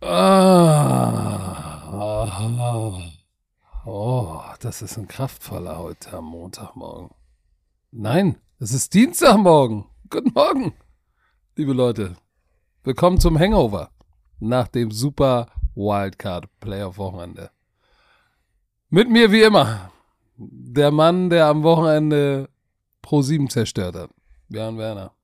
Ah. Oh, das ist ein kraftvoller heute am Montagmorgen. Nein, es ist Dienstagmorgen. Guten Morgen, liebe Leute. Willkommen zum Hangover nach dem Super Wildcard Playoff Wochenende. Mit mir wie immer der Mann, der am Wochenende Pro 7 zerstört hat. Björn Werner.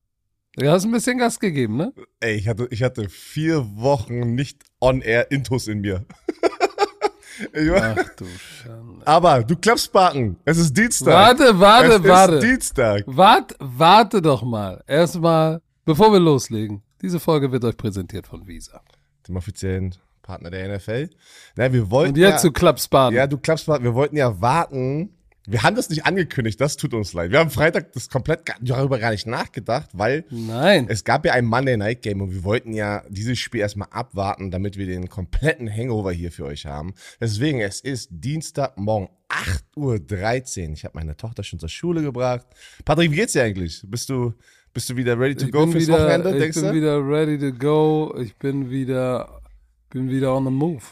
Du hast ein bisschen Gas gegeben, ne? Ey, ich hatte, ich hatte vier Wochen nicht on-air Intus in mir. Ach du Schande. Aber du klappst Baken. Es ist Dienstag. Warte, warte, es warte. Es ist Dienstag. Wart, warte doch mal. Erstmal, bevor wir loslegen. Diese Folge wird euch präsentiert von Visa. Dem offiziellen Partner der NFL. Na, wir wollten Und jetzt ja, zu Klapsbaden. Ja, du klappst Baken. Wir wollten ja warten. Wir haben das nicht angekündigt, das tut uns leid. Wir haben Freitag das komplett gar- darüber gar nicht nachgedacht, weil Nein. es gab ja ein Monday Night Game und wir wollten ja dieses Spiel erstmal abwarten, damit wir den kompletten Hangover hier für euch haben. Deswegen, es ist Dienstagmorgen 8.13 Uhr. Ich habe meine Tochter schon zur Schule gebracht. Patrick, wie geht's dir eigentlich? Bist du, bist du wieder ready to ich go fürs wieder, Wochenende, ich bin du? wieder ready to go. Ich bin wieder, bin wieder on the move.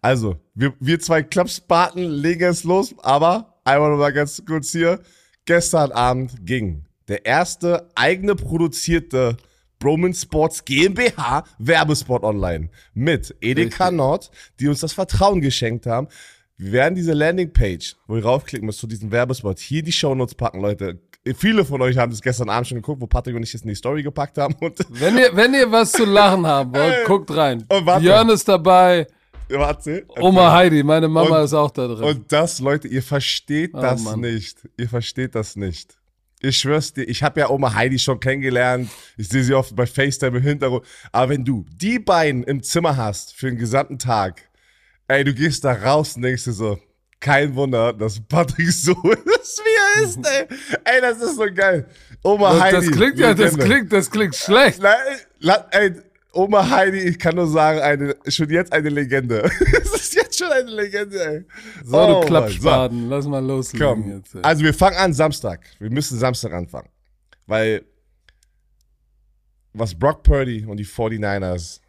Also, wir, wir zwei Klapspaten legen es los, aber einmal noch mal ganz kurz hier. Gestern Abend ging der erste eigene produzierte Broman Sports GmbH Werbespot online mit Edeka Richtig. Nord, die uns das Vertrauen geschenkt haben. Wir werden diese Landingpage, wo ihr raufklicken müsst zu diesem Werbespot, hier die Shownotes packen, Leute. Viele von euch haben das gestern Abend schon geguckt, wo Patrick und ich es in die Story gepackt haben. Wenn ihr, wenn ihr was zu lachen haben wollt, guckt rein. Und warte. Björn ist dabei. Warte. Oma Heidi, meine Mama Und- ist auch da drin. Und das, Leute, ihr versteht Oh, das Mann. nicht. Ihr versteht das nicht. Ich schwör's dir, ich habe ja Oma Heidi schon kennengelernt. Ich sehe sie oft bei FaceTime im Hintergrund. Aber wenn du die beiden im Zimmer hast für den gesamten Tag, ey, du gehst da raus und denkst dir so, kein Wunder, dass Patrick so ist, wie er ist, ey. Ey, das ist so geil. Oma das, Heidi. das klingt ja, das klingt, das klingt schlecht. La, ey, Oma Heidi, ich kann nur sagen, eine, schon jetzt eine Legende. Es ist jetzt schon eine Legende, ey. So, Oh, du Mann. Klappspaten, lass mal loslegen Komm. jetzt. ey. Also wir fangen an Samstag. Wir müssen Samstag anfangen. Weil was Brock Purdy und die 49ers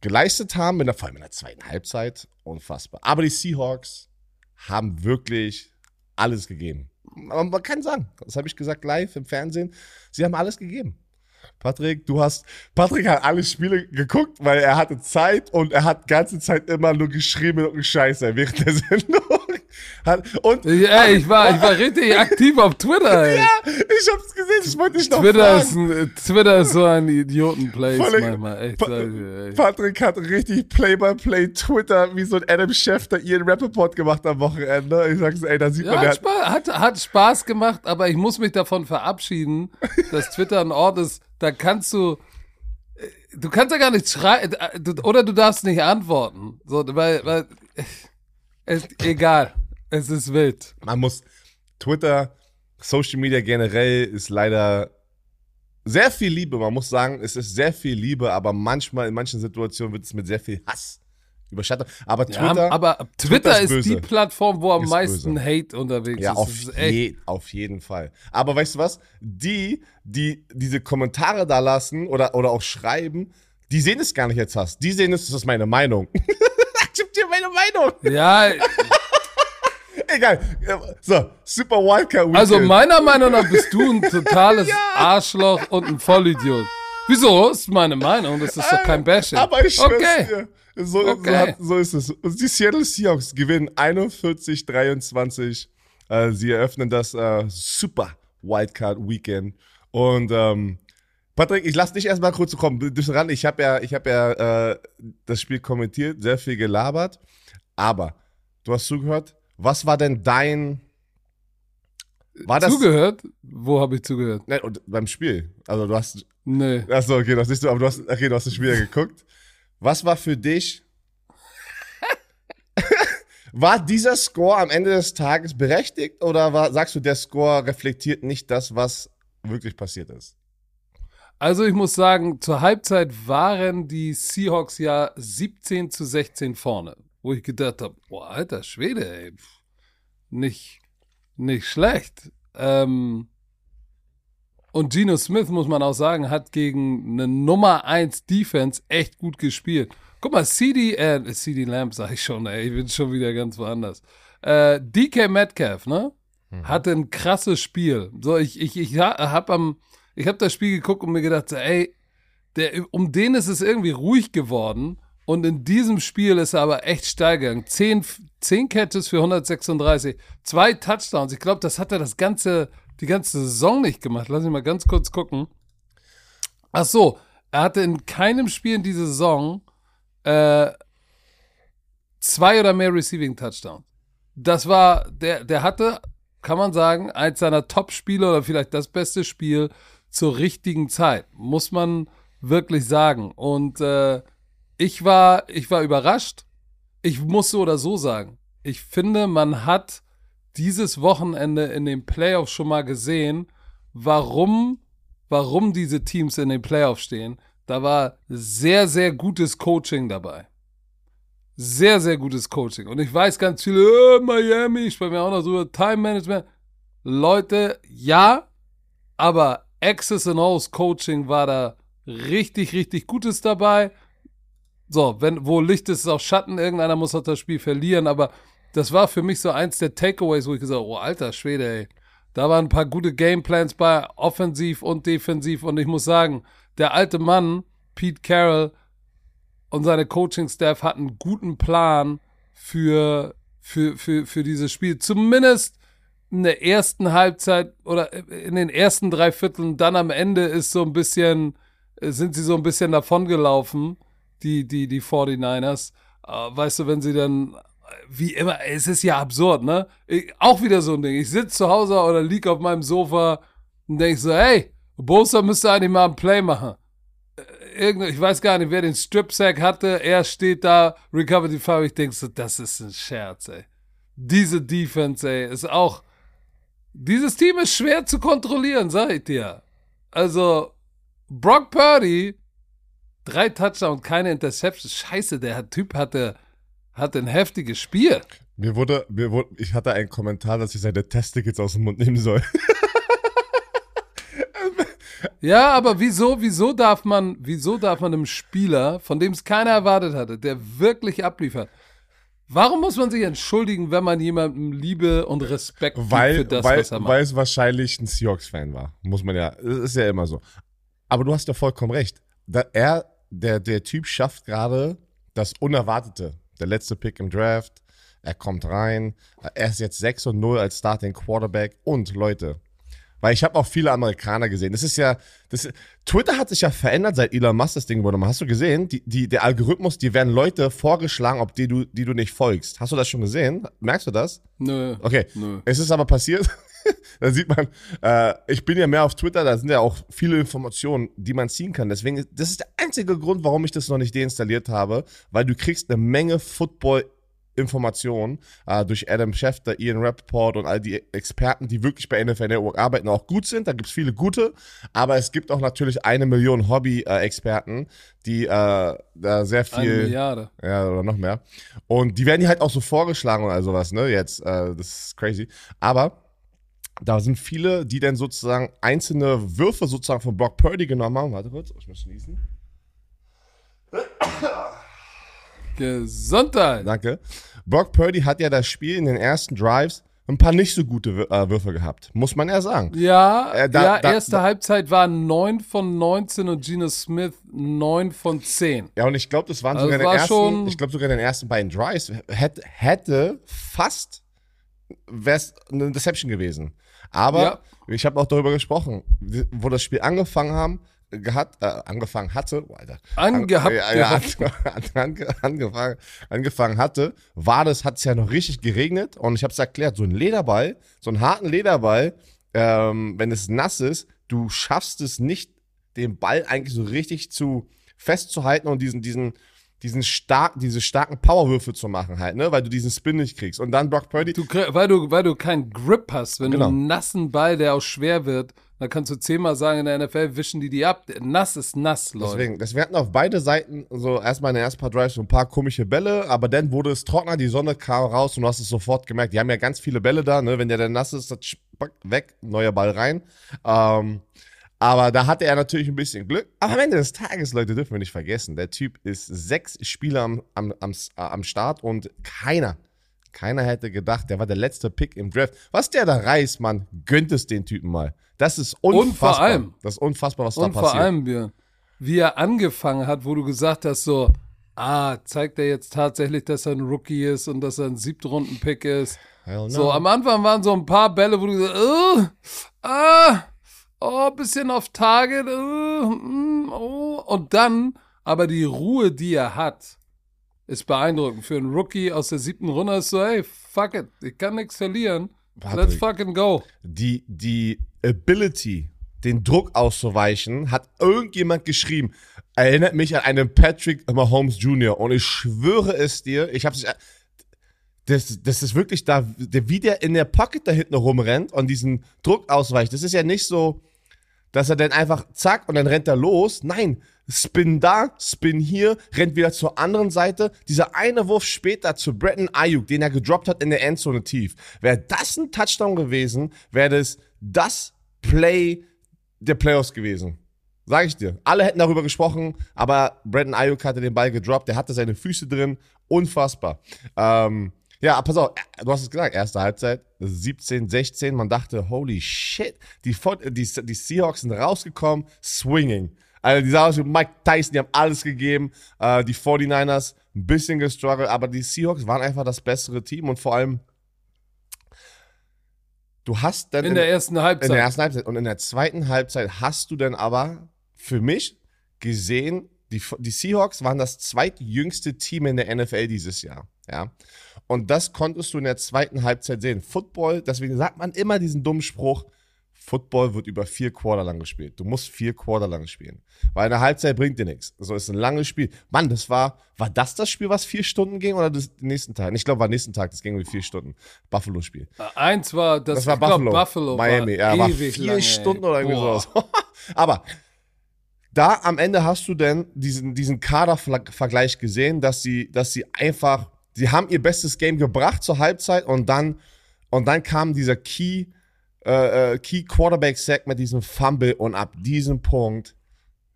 geleistet haben, in der, vor allem in der zweiten Halbzeit, unfassbar. Aber die Seahawks haben wirklich alles gegeben. Man, man kann sagen, das habe ich gesagt live im Fernsehen, sie haben alles gegeben. Patrick, du hast, Patrick hat alle Spiele geguckt, weil er hatte Zeit und er hat ganze Zeit immer nur geschrieben und Scheiße während der Sendung. Hat, und Ja, ich war, ich war richtig aktiv auf Twitter, ey. ja, ich hab's gesehen, ich wollte dich noch Twitter ist, fragen. ein, Twitter ist so ein Idiotenplace manchmal, echt. Pa- sag ich dir, ey. Patrick hat richtig Play-by-Play Twitter wie so ein Adam Schefter ihren Rappaport gemacht am Wochenende. Ich sag's, ey, da sieht Ja, man, hat, Spaß, hat, hat Spaß gemacht, aber ich muss mich davon verabschieden, dass Twitter ein Ort ist, da kannst du, äh, du kannst ja gar nicht schreiben, oder du darfst nicht antworten. So, weil, weil, es, egal, es ist wild. man muss, Twitter, Social Media generell ist leider sehr viel Liebe. Man muss sagen, es ist sehr viel Liebe, aber manchmal, in manchen Situationen wird es mit sehr viel Hass überschattet. Aber Ja, Twitter, aber Twitter, ist ist, die böse. Plattform, wo am Ist meisten Hate unterwegs Ja, ist. auf, Das ist je, auf jeden Fall. Aber weißt du was? Die, die diese Kommentare da lassen oder, oder auch schreiben, die sehen es gar nicht als Hass. Die sehen es, das ist meine Meinung. ich hab dir meine Meinung. Ja, Egal. So, Super Wildcard Weekend. also meiner Meinung nach bist du ein totales Arschloch und ein Vollidiot. Wieso? Ist meine Meinung, das ist doch kein Bashing. Aber ich schwör's Okay. dir. So, so, Okay. hat, so ist es. Und die Seattle Seahawks gewinnen 41-23. Äh, sie eröffnen das äh, Super Wildcard Weekend. Und ähm, Patrick, ich lass dich erstmal kurz kommen. Du bist ran. Ich habe ja, ich hab ja äh, das Spiel kommentiert, sehr viel gelabert. Aber du hast zugehört. Was war denn dein. War das. Zugehört? Wo habe ich zugehört? Nein, beim Spiel. Also du hast Nee. Achso, okay, das siehst du, aber du hast, okay, du hast das Spiel ja geguckt. Was war für dich? war dieser Score am Ende des Tages berechtigt oder war, sagst du, der Score reflektiert nicht das, was wirklich passiert ist? Also ich muss sagen, zur Halbzeit waren die Seahawks ja 17 zu 16 vorne, wo ich gedacht habe, boah, alter Schwede, ey, nicht, nicht schlecht. Ähm, Und Geno Smith, muss man auch sagen, hat gegen eine Nummer 1 Defense echt gut gespielt. Guck mal, CD, äh, CD Lamb sag ich schon, ey, ich bin schon wieder ganz woanders. Äh, DK Metcalf, ne? Hatte ein krasses Spiel. So, ich, ich, ich hab am, ich hab das Spiel geguckt und mir gedacht, ey, der, um den ist es irgendwie ruhig geworden. Und in diesem Spiel ist er aber echt steil gegangen. Zehn, zehn Catches für 136, zwei Touchdowns. Ich glaube, das hat er das ganze, die ganze Saison nicht gemacht. Lass mich mal ganz kurz gucken. Ach so, er hatte in keinem Spiel in dieser Saison äh, zwei oder mehr Receiving Touchdowns. Das war, der, der hatte, kann man sagen, eins seiner Top-Spiele oder vielleicht das beste Spiel zur richtigen Zeit. Muss man wirklich sagen. Und äh, ich war, ich war überrascht. Ich muss so oder so sagen. Ich finde, man hat dieses Wochenende in den Playoffs schon mal gesehen, warum, warum diese Teams in den Playoffs stehen. Da war sehr, sehr gutes Coaching dabei. Sehr, sehr gutes Coaching. Und ich weiß ganz viele, äh, Miami, ich spreche mir auch noch so über Time Management. Leute, ja, aber Access and O's Coaching war da richtig, richtig Gutes dabei. So, wenn, wo Licht ist, ist auch Schatten. Irgendeiner muss auch das Spiel verlieren. Aber das war für mich so eins der Takeaways, wo ich gesagt habe, oh, alter Schwede, ey. Da waren ein paar gute Gameplans bei, offensiv und defensiv. Und ich muss sagen, der alte Mann, Pete Carroll, und seine Coaching-Staff hatten einen guten Plan für, für, für, für dieses Spiel. Zumindest in der ersten Halbzeit oder in den ersten drei Vierteln. Dann am Ende ist so ein bisschen, sind sie so ein bisschen davongelaufen, die, die, die 49ers. Weißt du, wenn sie dann, wie immer, es ist ja absurd, ne? Ich, auch wieder so ein Ding. Ich sitze zu Hause oder lieg auf meinem Sofa und denke so, hey, Bosa müsste eigentlich mal ein Play machen irgend, ich weiß gar nicht, wer den Strip-Sack hatte. Er steht da, recovered die Farbe. Ich denke so, das ist ein Scherz, ey. Diese Defense, ey, ist auch. Dieses Team ist schwer zu kontrollieren, sag ich dir. Also, Brock Purdy, drei Touchdowns, keine Interception. Scheiße, der Typ hatte, hatte ein heftiges Spiel. Mir wurde, mir wurde, ich hatte einen Kommentar, dass ich seine Testicles aus dem Mund nehmen soll. Ja, aber wieso, wieso darf man, wieso darf man einem Spieler, von dem es keiner erwartet hatte, der wirklich abliefert, warum muss man sich entschuldigen, wenn man jemandem Liebe und Respekt weil, für das, weil, was er macht? Weil es wahrscheinlich ein Seahawks-Fan war. Muss man ja, das ist ja immer so. Aber du hast ja vollkommen recht. Da er, der, der Typ schafft gerade das Unerwartete. Der letzte Pick im Draft. Er kommt rein. Er ist jetzt 6 und 0 als Starting Quarterback. Und Leute, weil ich habe auch viele Amerikaner gesehen. Das ist ja, das, Twitter hat sich ja verändert, seit Elon Musk das Ding wurde. Hast du gesehen? Die, die, der Algorithmus, die werden Leute vorgeschlagen, ob die du, die du nicht folgst. Hast du das schon gesehen? Merkst du das? Nö. Okay. Nö. Es ist aber passiert. da sieht man, äh, ich bin ja mehr auf Twitter, da sind ja auch viele Informationen, die man ziehen kann. Deswegen, das ist der einzige Grund, warum ich das noch nicht deinstalliert habe, weil du kriegst eine Menge Football Informationen äh, durch Adam Schefter, Ian Rappaport und all die Experten, die wirklich bei NFL Network arbeiten, auch gut sind. Da gibt es viele gute, aber es gibt auch natürlich eine Million Hobby-Experten, die äh, da sehr viel. Eine Milliarde. Ja, oder noch mehr. Und die werden die halt auch so vorgeschlagen oder sowas, ne? Jetzt, äh, das ist crazy. Aber da sind viele, die dann sozusagen einzelne Würfe sozusagen von Brock Purdy genommen haben. Warte kurz, ich muss schließen. Gesundheit. Danke. Brock Purdy hat ja das Spiel in den ersten Drives ein paar nicht so gute äh, Würfe gehabt, muss man ja sagen. Ja, Äh, da- ja da- erste da- Halbzeit war 9 von 19 und Geno Smith 9 von 10. Ja, und ich glaube, das waren Also sogar in den war ersten, ich glaube sogar den ersten beiden Drives hätte, hätte fast wär's eine Deception gewesen. Aber Ja. ich habe auch darüber gesprochen, wo das Spiel angefangen haben, gehabt, äh, angefangen hatte, oh, Alter, Angehabt ja, ja, an, ange, angefangen, angefangen hatte, war das, hat es ja noch richtig geregnet und ich habe es erklärt, so ein Lederball, so einen harten Lederball, ähm, wenn es nass ist, du schaffst es nicht, den Ball eigentlich so richtig zu festzuhalten und diesen, diesen, diesen stark, diese starken Powerwürfe zu machen halt, ne, weil du diesen Spin nicht kriegst. Und dann Brock Purdy, Du, weil, du, weil du keinen Grip hast, wenn Genau. du einen nassen Ball, der auch schwer wird, dann kannst du zehnmal sagen, in der NFL wischen die die ab. Nass ist nass, Leute. Deswegen, das, wir hatten auf beide Seiten so erstmal in den ersten paar Drives so ein paar komische Bälle, aber dann wurde es trockener, die Sonne kam raus und du hast es sofort gemerkt. Die haben ja ganz viele Bälle da, ne? Wenn der dann nass ist, das weg, neuer Ball rein. Ähm, Aber da hatte er natürlich ein bisschen Glück. Aber am Ende des Tages, Leute, dürfen wir nicht vergessen, der Typ ist sechs Spieler am, am, am, am Start und keiner, keiner hätte gedacht, der war der letzte Pick im Draft. Was der da reißt, man, gönnt es den Typen mal. Das ist unfassbar. Und vor allem, das ist unfassbar, was da passiert. Und vor allem, Björn, wie er angefangen hat, wo du gesagt hast, so, ah, zeigt er jetzt tatsächlich, dass er ein Rookie ist und dass er ein Siebtrunden-Pick ist. So, am Anfang waren so ein paar Bälle, wo du gesagt hast, oh, ah, oh, bisschen auf Target, oh, oh. Und dann aber die Ruhe, die er hat, ist beeindruckend. Für einen Rookie aus der siebten Runde ist so, hey, fuck it, ich kann nichts verlieren. Patrick, Let's fucking go. Die, die Ability, den Druck auszuweichen, hat irgendjemand geschrieben. Erinnert mich an einen Patrick Mahomes Jr. Und ich schwöre es dir, ich habe das, das ist wirklich da, wie der in der Pocket da hinten rumrennt und diesen Druck ausweicht. Das ist ja nicht so, dass er dann einfach zack und dann rennt er los. Nein, Spin da, Spin hier, rennt wieder zur anderen Seite. Dieser eine Wurf später zu Bretton Ayuk, den er gedroppt hat in der Endzone tief. Wäre das ein Touchdown gewesen, wäre das das Play der Playoffs gewesen. Sag ich dir. Alle hätten darüber gesprochen, aber Bretton Ayuk hatte den Ball gedroppt, der hatte seine Füße drin. Unfassbar. Ähm, ja, pass auf, du hast es gesagt, erste Halbzeit, 17, 16, man dachte, holy shit, die, die, die Seahawks sind rausgekommen, swinging. Also die sahen aus wie Mike Tyson, die haben alles gegeben. Äh, die 49ers ein bisschen gestruggelt, aber die Seahawks waren einfach das bessere Team und vor allem du hast dann in, in der ersten Halbzeit. In der ersten Halbzeit und in der zweiten Halbzeit hast du dann aber für mich gesehen, die, die Seahawks waren das zweitjüngste Team in der NFL dieses Jahr. Ja. Und das konntest du in der zweiten Halbzeit sehen. Football, deswegen sagt man immer diesen dummen Spruch, Football wird über vier Quarter lang gespielt. Du musst vier Quarter lang spielen. Weil eine Halbzeit bringt dir nichts. So ist ein langes Spiel. Mann, das war, war das das Spiel, was vier Stunden ging oder das nächsten Tag? Ich glaube, war nächsten Tag, das ging über vier Stunden. Buffalo-Spiel. Eins war, das, das war Buffalo. Glaub, Buffalo. Miami, war ja, war vier lange, Stunden ey. oder irgendwie Boah. sowas. Aber da am Ende hast du denn diesen, diesen Kadervergleich gesehen, dass sie, dass sie einfach, sie haben ihr bestes Game gebracht zur Halbzeit und dann, und dann kam dieser Key, äh, äh, Key Quarterback Sack mit diesem Fumble und ab diesem Punkt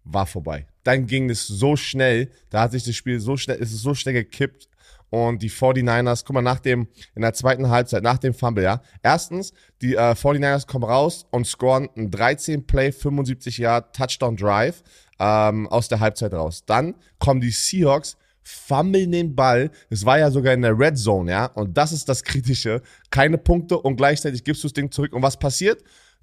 war vorbei. Dann ging es so schnell, da hat sich das Spiel so schnell, ist es so schnell gekippt und die 49ers, guck mal, nach dem, in der zweiten Halbzeit, nach dem Fumble, ja. Erstens, die äh, 49ers kommen raus und scoren einen 13-Play, 75 Yard Touchdown Drive ähm, aus der Halbzeit raus. Dann kommen die Seahawks fummeln den Ball. Es war ja sogar in der Red Zone, ja. Und das ist das Kritische. Keine Punkte und gleichzeitig gibst du das Ding zurück. Und was passiert?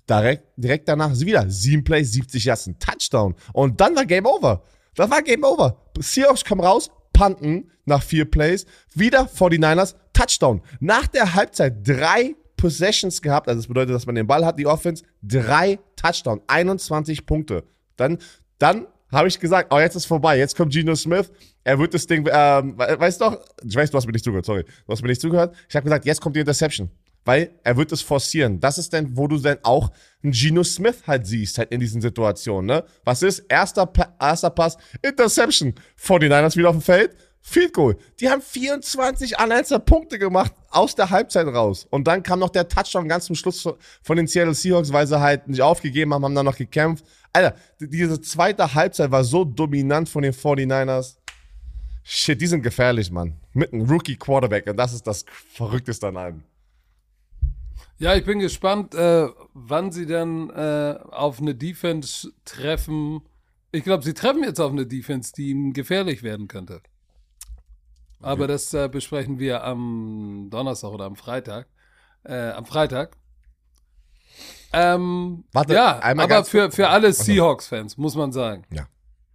Direkt, direkt danach ist wieder sieben Plays, 70 Yards, ein Touchdown. Und dann war Game Over. Das war Game Over. Seahawks kommen raus, panten nach vier Plays. Wieder 49ers, Touchdown. Nach der Halbzeit drei Possessions gehabt. Also das bedeutet, dass man den Ball hat, die Offense. Drei Touchdown, 21 Punkte. Dann, dann habe ich gesagt, oh, jetzt ist vorbei. Jetzt kommt Geno Smith. Er wird das Ding, ähm, weißt du doch, ich weiß, du hast mir nicht zugehört, sorry. Du hast mir nicht zugehört. Ich habe gesagt, jetzt kommt die Interception. Weil er wird es forcieren. Das ist dann, wo du dann auch einen Geno Smith halt siehst, halt in diesen Situationen, ne? Was ist? Erster, pa erster Pass, Interception. 49ers wieder auf dem Feld. Field Goal. Die haben 24 unanswered Punkte gemacht aus der Halbzeit raus. Und dann kam noch der Touchdown ganz zum Schluss von den Seattle Seahawks, weil sie halt nicht aufgegeben haben, haben dann noch gekämpft. Alter, diese zweite Halbzeit war so dominant von den 49ers. Shit, die sind gefährlich, Mann. Mit einem Rookie-Quarterback. Und das ist das Verrückteste an allem. Ja, ich bin gespannt, äh, wann sie dann äh, auf eine Defense treffen. Ich glaube, sie treffen jetzt auf eine Defense, die ihm gefährlich werden könnte. Aber okay. das äh, besprechen wir am Donnerstag oder am Freitag. Äh, am Freitag. Ähm, Warte, ja, aber für, für alle Seahawks-Fans muss man sagen. Ja.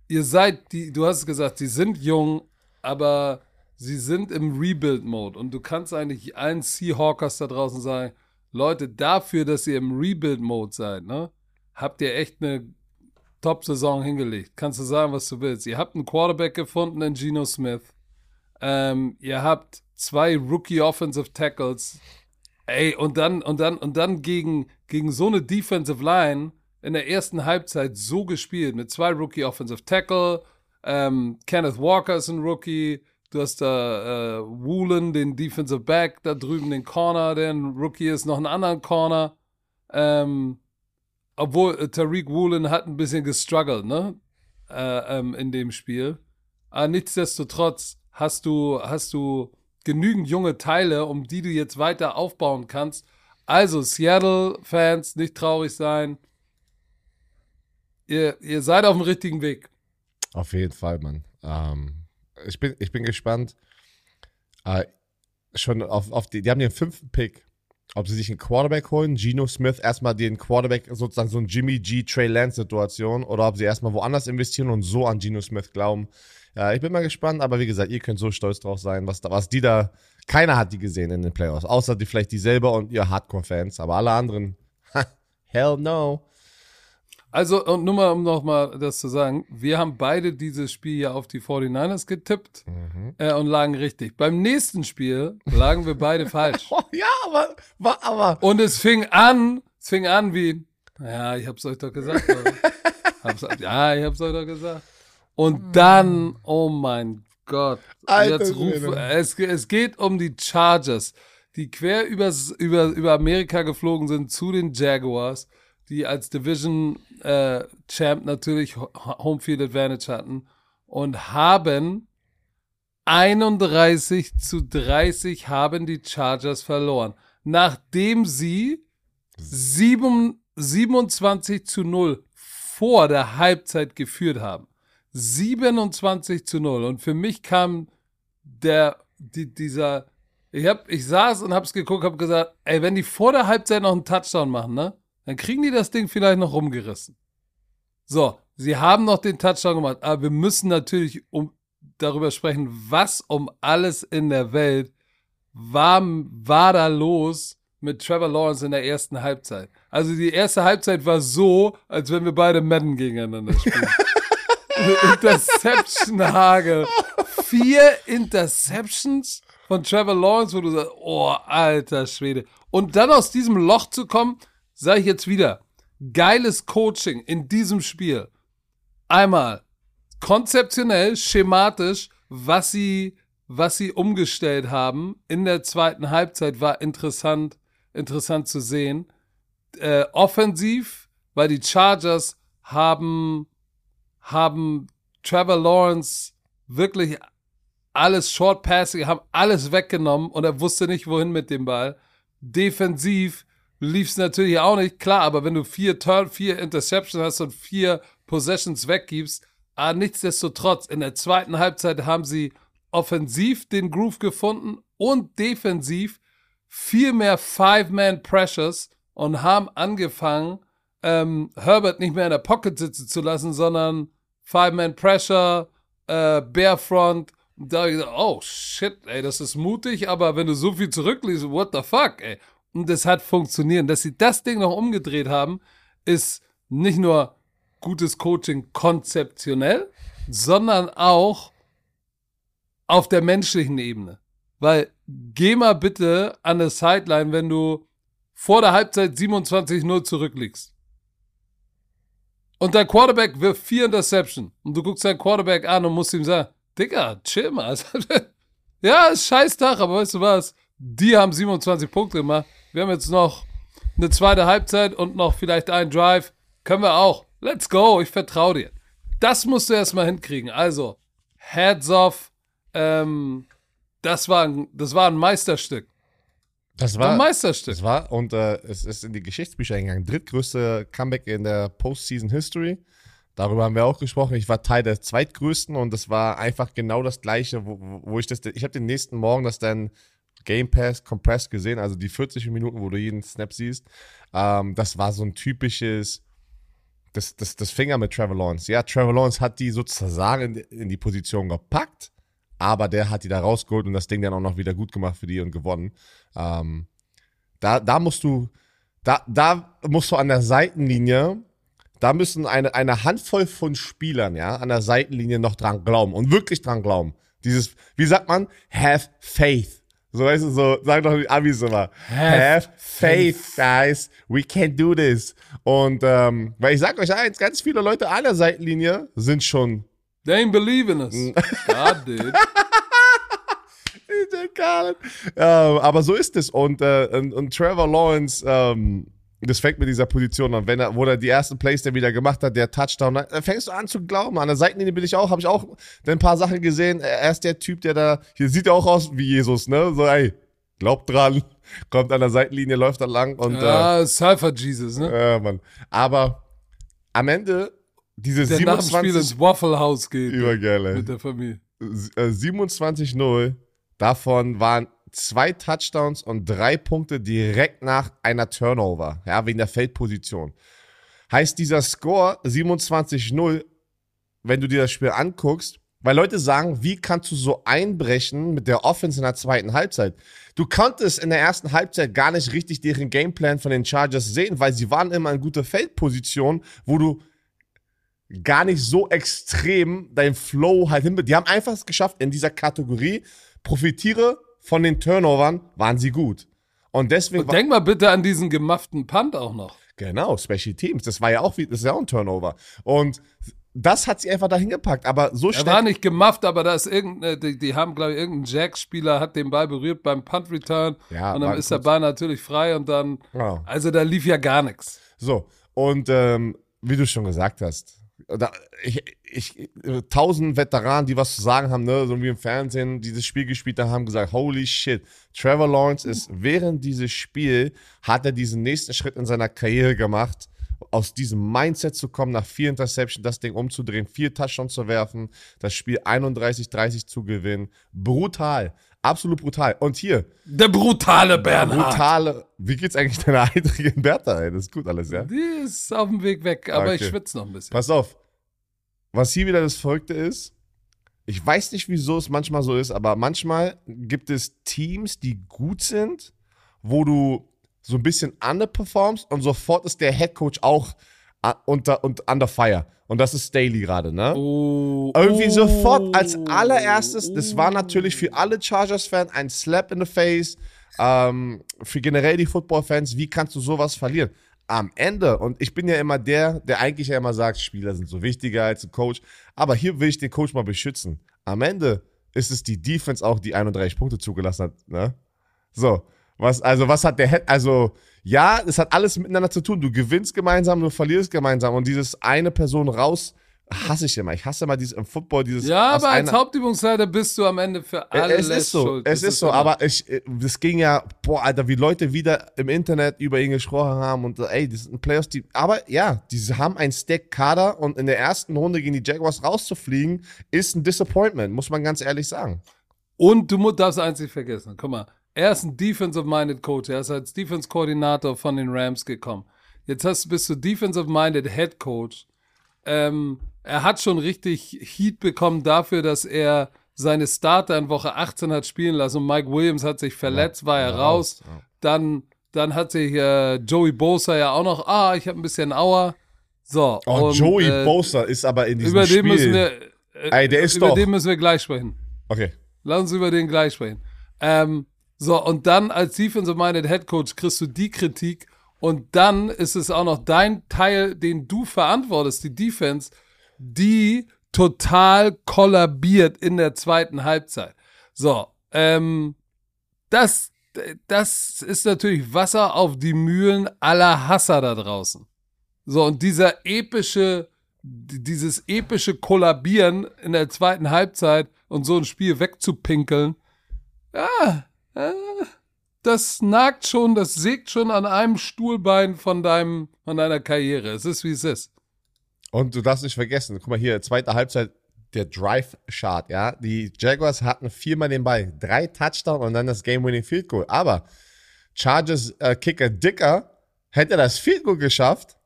Ihr seid, die, du hast es gesagt, sie sind jung, aber sie sind im Rebuild-Mode. Und du kannst eigentlich allen Seahawkers da draußen sagen, Leute, dafür, dass ihr im Rebuild-Mode seid, ne, habt ihr echt eine Top-Saison hingelegt. Kannst du sagen, was du willst. Ihr habt einen Quarterback gefunden in Geno Smith. Ähm, ihr habt zwei Rookie Offensive Tackles. Ey, und dann, und dann, und dann gegen, gegen so eine Defensive Line in der ersten Halbzeit so gespielt mit zwei Rookie Offensive Tackle, ähm, Kenneth Walker ist ein Rookie. Du hast da äh, Woolen, den Defensive Back, da drüben den Corner, der ein Rookie ist, noch einen anderen Corner. Ähm, obwohl äh, Tariq Woolen hat ein bisschen gestruggelt, ne? Äh, ähm, in dem Spiel. Aber nichtsdestotrotz hast du, hast du genügend junge Teile, um die du jetzt weiter aufbauen kannst. Also, Seattle-Fans, nicht traurig sein. Ihr, ihr seid auf dem richtigen Weg. Auf jeden Fall, Mann. Ähm, ich, bin, ich bin gespannt. Äh, schon auf, auf die, die haben den fünften Pick. Ob sie sich einen Quarterback holen, Geno Smith erstmal den Quarterback, sozusagen so ein Jimmy G, Trey Lance-Situation, oder ob sie erstmal woanders investieren und so an Geno Smith glauben. Ja, ich bin mal gespannt, aber wie gesagt, ihr könnt so stolz drauf sein, was, da, was die da. Keiner hat die gesehen in den Playoffs, außer die vielleicht die selber und ihr Hardcore-Fans, aber alle anderen, hell no. Also, und nur mal, um nochmal das zu sagen, wir haben beide dieses Spiel ja auf die 49ers getippt Mhm. äh, und lagen richtig. Beim nächsten Spiel lagen wir beide falsch. Oh, ja, aber, wa- aber. Und es fing an, es fing an wie, ja, ich hab's euch doch gesagt. Hab's, ja, ich hab's euch doch gesagt. Und dann, oh mein Gott, Alter jetzt ruf, Schwede. es, es geht um die Chargers, die quer übers, über, über Amerika geflogen sind zu den Jaguars, die als Division äh, Champ natürlich Ho- Homefield Advantage hatten und haben 31 zu 30 haben die Chargers verloren, nachdem sie 7, 27 zu 0 vor der Halbzeit geführt haben. 27 zu 0. Und für mich kam der, die, dieser, ich hab, ich saß und hab's geguckt, hab gesagt, ey, wenn die vor der Halbzeit noch einen Touchdown machen, ne, dann kriegen die das Ding vielleicht noch rumgerissen. So, sie haben noch den Touchdown gemacht, aber wir müssen natürlich um, darüber sprechen, was um alles in der Welt war, war da los mit Trevor Lawrence in der ersten Halbzeit. Also die erste Halbzeit war so, als wenn wir beide Madden gegeneinander spielen. Interception-Hagel. Vier Interceptions von Trevor Lawrence, wo du sagst, oh, alter Schwede. Und dann aus diesem Loch zu kommen, sage ich jetzt wieder, geiles Coaching in diesem Spiel. Einmal konzeptionell, schematisch, was sie, was sie umgestellt haben in der zweiten Halbzeit war interessant, interessant zu sehen. Äh, offensiv, weil die Chargers haben, haben Trevor Lawrence wirklich alles Short Passing, haben alles weggenommen und er wusste nicht, wohin mit dem Ball. Defensiv lief es natürlich auch nicht, klar, aber wenn du vier Turn, vier Interceptions hast und vier Possessions weggibst, aber nichtsdestotrotz, in der zweiten Halbzeit haben sie offensiv den Groove gefunden und defensiv viel mehr Five-Man-Pressures und haben angefangen, ähm, Herbert nicht mehr in der Pocket sitzen zu lassen, sondern Five-Man-Pressure, äh, Barefront. Da hab ich gesagt, oh shit, ey, das ist mutig, aber wenn du so viel zurückliest, what the fuck, ey. Und das hat funktioniert. Dass sie das Ding noch umgedreht haben, ist nicht nur gutes Coaching konzeptionell, sondern auch auf der menschlichen Ebene. Weil geh mal bitte an der Sideline, wenn du vor der Halbzeit 27-0 zurückliegst. Und dein Quarterback wirft vier Interception. Und du guckst deinen Quarterback an und musst ihm sagen, Digga, chill mal. ja, ist scheiß Tag, aber weißt du was? Die haben 27 Punkte gemacht. Wir haben jetzt noch eine zweite Halbzeit und noch vielleicht einen Drive. Können wir auch. Let's go, ich vertraue dir. Das musst du erstmal hinkriegen. Also, heads off. Ähm, das, war ein, das war ein Meisterstück. Das Ein war, Meisterstück. das war, und äh, es ist in die Geschichtsbücher eingegangen, drittgrößte Comeback in der Postseason History. Darüber haben wir auch gesprochen. Ich war Teil der zweitgrößten und das war einfach genau das gleiche, wo, wo ich das, ich habe den nächsten Morgen das dann Game Pass Compressed gesehen, also die 40 Minuten, wo du jeden Snap siehst. Ähm, das war so ein typisches, das, das, das Finger mit Trevor Lawrence. Ja, Trevor Lawrence hat die sozusagen in, in die Position gepackt, aber der hat die da rausgeholt und das Ding dann auch noch wieder gut gemacht für die und gewonnen. Ähm, da, da musst du, da, da musst du an der Seitenlinie, da müssen eine, eine Handvoll von Spielern, ja, an der Seitenlinie noch dran glauben und wirklich dran glauben. Dieses, wie sagt man? Have faith. So, weißt du, so, sagen doch die Amis immer. Have, faith, guys. We can do this. Und, ähm, weil ich sag euch eins, ganz viele Leute an der Seitenlinie sind schon They ain't believing us. God did. DJ Khaled. Ähm, aber so ist es. Und, äh, und, und Trevor Lawrence, ähm, das fängt mit dieser Position an. Wenn er, wo er die ersten Plays der wieder gemacht hat, der Touchdown, dann fängst du an zu glauben. An der Seitenlinie bin ich auch, habe ich auch ein paar Sachen gesehen. Er ist der Typ, der da, hier sieht er auch aus wie Jesus, ne? So, ey, glaubt dran, kommt an der Seitenlinie, läuft da lang und. Ja, äh, Cypher Jesus, ne? Ja, Mann. Aber am Ende, diese Der nach dem Spiel 27, ins Waffle House geht. Übergeil, ey. Mit der Familie. äh, 27-0, davon waren zwei Touchdowns und drei Punkte direkt nach einer Turnover, ja, wegen der Feldposition. Heißt dieser Score 27-0, wenn du dir das Spiel anguckst, weil Leute sagen, wie kannst du so einbrechen mit der Offense in der zweiten Halbzeit? Du konntest in der ersten Halbzeit gar nicht richtig deren Gameplan von den Chargers sehen, weil sie waren immer in guter Feldposition, wo du gar nicht so extrem dein Flow halt hin. Die haben einfach es geschafft, in dieser Kategorie profitiere von den Turnovern, waren sie gut. Und deswegen Und denk mal bitte an diesen gemafften Punt auch noch. Genau, Special Teams. Das war ja auch wie, das ist ja auch ein Turnover. Und das hat sie einfach dahin gepackt. Aber so Er schnell. war nicht gemafft, aber da ist irgendeine, die, die haben, glaube ich, irgendein Jack-Spieler hat den Ball berührt beim Punt-Return Ja, und dann ist der. Ball natürlich frei und dann, Genau. also da lief ja gar nichts. So, und ähm, wie du schon gesagt hast, da, ich, ich, tausend Veteranen, die was zu sagen haben, ne, so wie im Fernsehen, dieses Spiel gespielt haben, haben gesagt, holy shit, Trevor Lawrence ist während dieses Spiel, hat er diesen nächsten Schritt in seiner Karriere gemacht, aus diesem Mindset zu kommen, nach vier Interceptions das Ding umzudrehen, vier Touchdowns zu werfen, das Spiel 31-30 zu gewinnen. Brutal. Absolut brutal. Und hier, Der brutale Bernhard. brutale, wie geht's eigentlich deiner eitrigen Bertha, ey? Das ist gut alles, ja? Die ist auf dem Weg weg, aber ich Okay. schwitze noch ein bisschen. Pass auf. Was hier wieder das Verrückte ist, ich weiß nicht, wieso es manchmal so ist, aber manchmal gibt es Teams, die gut sind, wo du so ein bisschen underperformst und sofort ist der Headcoach auch unter und under fire. Und das ist Staley gerade, ne? Oh, Irgendwie oh, sofort als allererstes, das war natürlich für alle Chargers-Fans ein Slap in the face, ähm, für generell die Football-Fans, wie kannst du sowas verlieren? Am Ende, und ich bin ja immer der, der eigentlich ja immer sagt, Spieler sind so wichtiger als ein Coach, aber hier will ich den Coach mal beschützen. Am Ende ist es die Defense auch, die 31 Punkte zugelassen hat, ne? So, was, also was hat der Head, also ja, es hat alles miteinander zu tun. Du gewinnst gemeinsam, du verlierst gemeinsam und dieses eine Person raus hasse ich immer. Ich hasse immer dieses im Football, dieses Ja, aber als Hauptübungsleiter bist du am Ende für alles es ist so, schuld. es Das ist so, aber ich, äh, das ging ja, boah, Alter, wie Leute wieder im Internet über ihn gesprochen haben und ey, das sind Playoffs, die, aber ja, die haben einen Stack-Kader und in der ersten Runde gegen die Jaguars rauszufliegen, ist ein Disappointment, muss man ganz ehrlich sagen. Und du darfst eins nicht vergessen. Guck mal, er ist ein Defensive-Minded Coach. Er ist als Defense-Koordinator von den Rams gekommen. Jetzt hast, bist du Defensive-Minded Head Coach. Ähm, er hat schon richtig Heat bekommen dafür, dass er seine Starter in Woche 18 hat spielen lassen und Mike Williams hat sich verletzt, war er ja, raus. ja. Dann, dann hat sich äh, Joey Bosa ja auch noch, ah, ich habe ein bisschen Auer. So, Oh, und, Joey äh, Bosa ist aber in diesem über Spiel. den müssen wir, äh, Ey, der ist über doch- den müssen wir gleich sprechen. okay. Lass uns über den gleich sprechen. Ähm, so, und dann als Defensive-Minded Head Coach kriegst du die Kritik und dann ist es auch noch dein Teil, den du verantwortest, die Defense, die total kollabiert in der zweiten Halbzeit. So, ähm, das, das ist natürlich Wasser auf die Mühlen aller Hasser da draußen. So, und dieser epische, dieses epische Kollabieren in der zweiten Halbzeit und so ein Spiel wegzupinkeln, ja, das nagt schon, das sägt schon an einem Stuhlbein von deinem, von deiner Karriere. Es ist, wie es ist. Und du darfst nicht vergessen, guck mal hier, zweite Halbzeit, der Drive-Shot, ja. Die Jaguars hatten viermal den Ball, drei Touchdown und dann das Game-Winning Field Goal. Aber Chargers äh, Kicker Dicker hätte das Field Goal geschafft,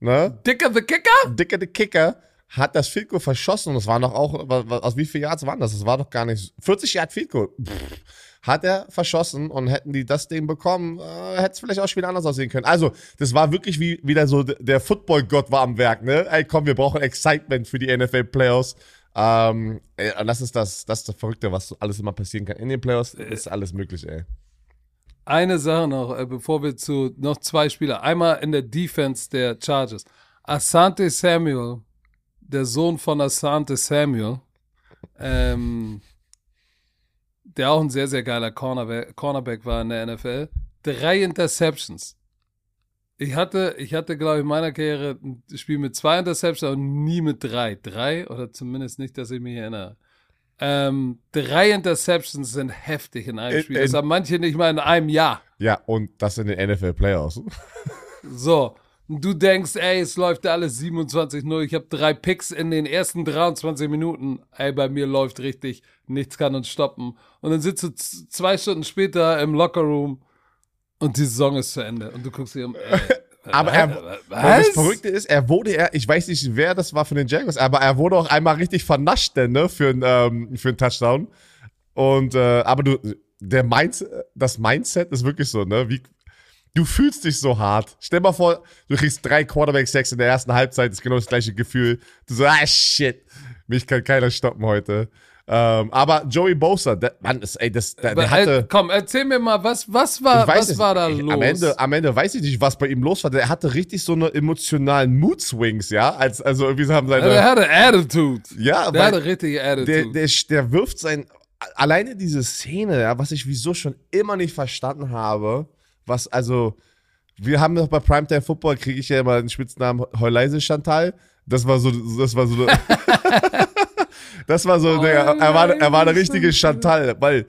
ne? Dicker the Kicker? Dicker der Kicker hat das Field Goal verschossen und es war noch auch, aus wie vielen Yards waren das? Das war doch gar nicht, 40 Yard Field Goal. Pff, hat er verschossen und hätten die das Ding bekommen, äh, hätte es vielleicht auch schon wieder anders aussehen können. Also, das war wirklich wie wieder so, der Football-Gott war am Werk, ne? Ey, komm, wir brauchen Excitement für die NFL-Playoffs. Ähm, ey, und das ist das, das ist das Verrückte, was alles immer passieren kann. In den Playoffs ist alles möglich, ey. Eine Sache noch, äh, bevor wir zu noch zwei Spieler. Einmal in der Defense der Chargers. Asante Samuel, der Sohn von Asante Samuel, ähm, der auch ein sehr, sehr geiler Cornerback, Cornerback war in der NFL. Drei Interceptions. Ich hatte, ich hatte, glaube ich, in meiner Karriere ein Spiel mit zwei Interceptions und nie mit drei. Drei oder zumindest nicht, dass ich mich erinnere. Ähm, drei Interceptions sind heftig in einem In- Spiel. Das in- haben manche nicht mal in einem Jahr. Ja, und das in den NFL Playoffs. So. Und du denkst, ey, es läuft alles 27-0. Ich habe drei Picks in den ersten 23 Minuten. Ey, bei mir läuft richtig. Nichts kann uns stoppen. Und dann sitzt du zwei Stunden später im Lockerroom und die Saison ist zu Ende. Und du guckst dir um. Ey, Aber er, das Verrückte ist, er wurde, er, ich weiß nicht, wer das war von den Jaguars, aber er wurde auch einmal richtig vernascht, denn, ne, für, ähm, für einen Touchdown. Und, äh, aber du, der Mind, das Mindset ist wirklich so, ne, wie, du fühlst dich so hart. Stell mal vor, du kriegst drei Quarterback-Sacks in der ersten Halbzeit, ist genau das gleiche Gefühl. Du so, ah, shit, mich kann keiner stoppen heute. Ähm, aber Joey Bosa, der, Mann, ist, ey, das, der, der Aber, hatte, äh, komm, erzähl mir mal, was, was war, ich weiß was war da nicht. los? Am Ende, am Ende weiß ich nicht, was bei ihm los war. Der hatte richtig so eine emotionalen Mood-Swings, ja. Als, also irgendwie haben seine. der hatte Attitude. ja, Der hatte richtige Attitude. der, der, der wirft sein. Alleine diese Szene, ja, was ich wieso schon immer nicht verstanden habe, was also. Wir haben doch bei Primetime Football, kriege ich ja immer den Spitznamen Heuleise Chantal. Das war so, das war so. das war so, der, er, war, er war eine richtige Chantal, weil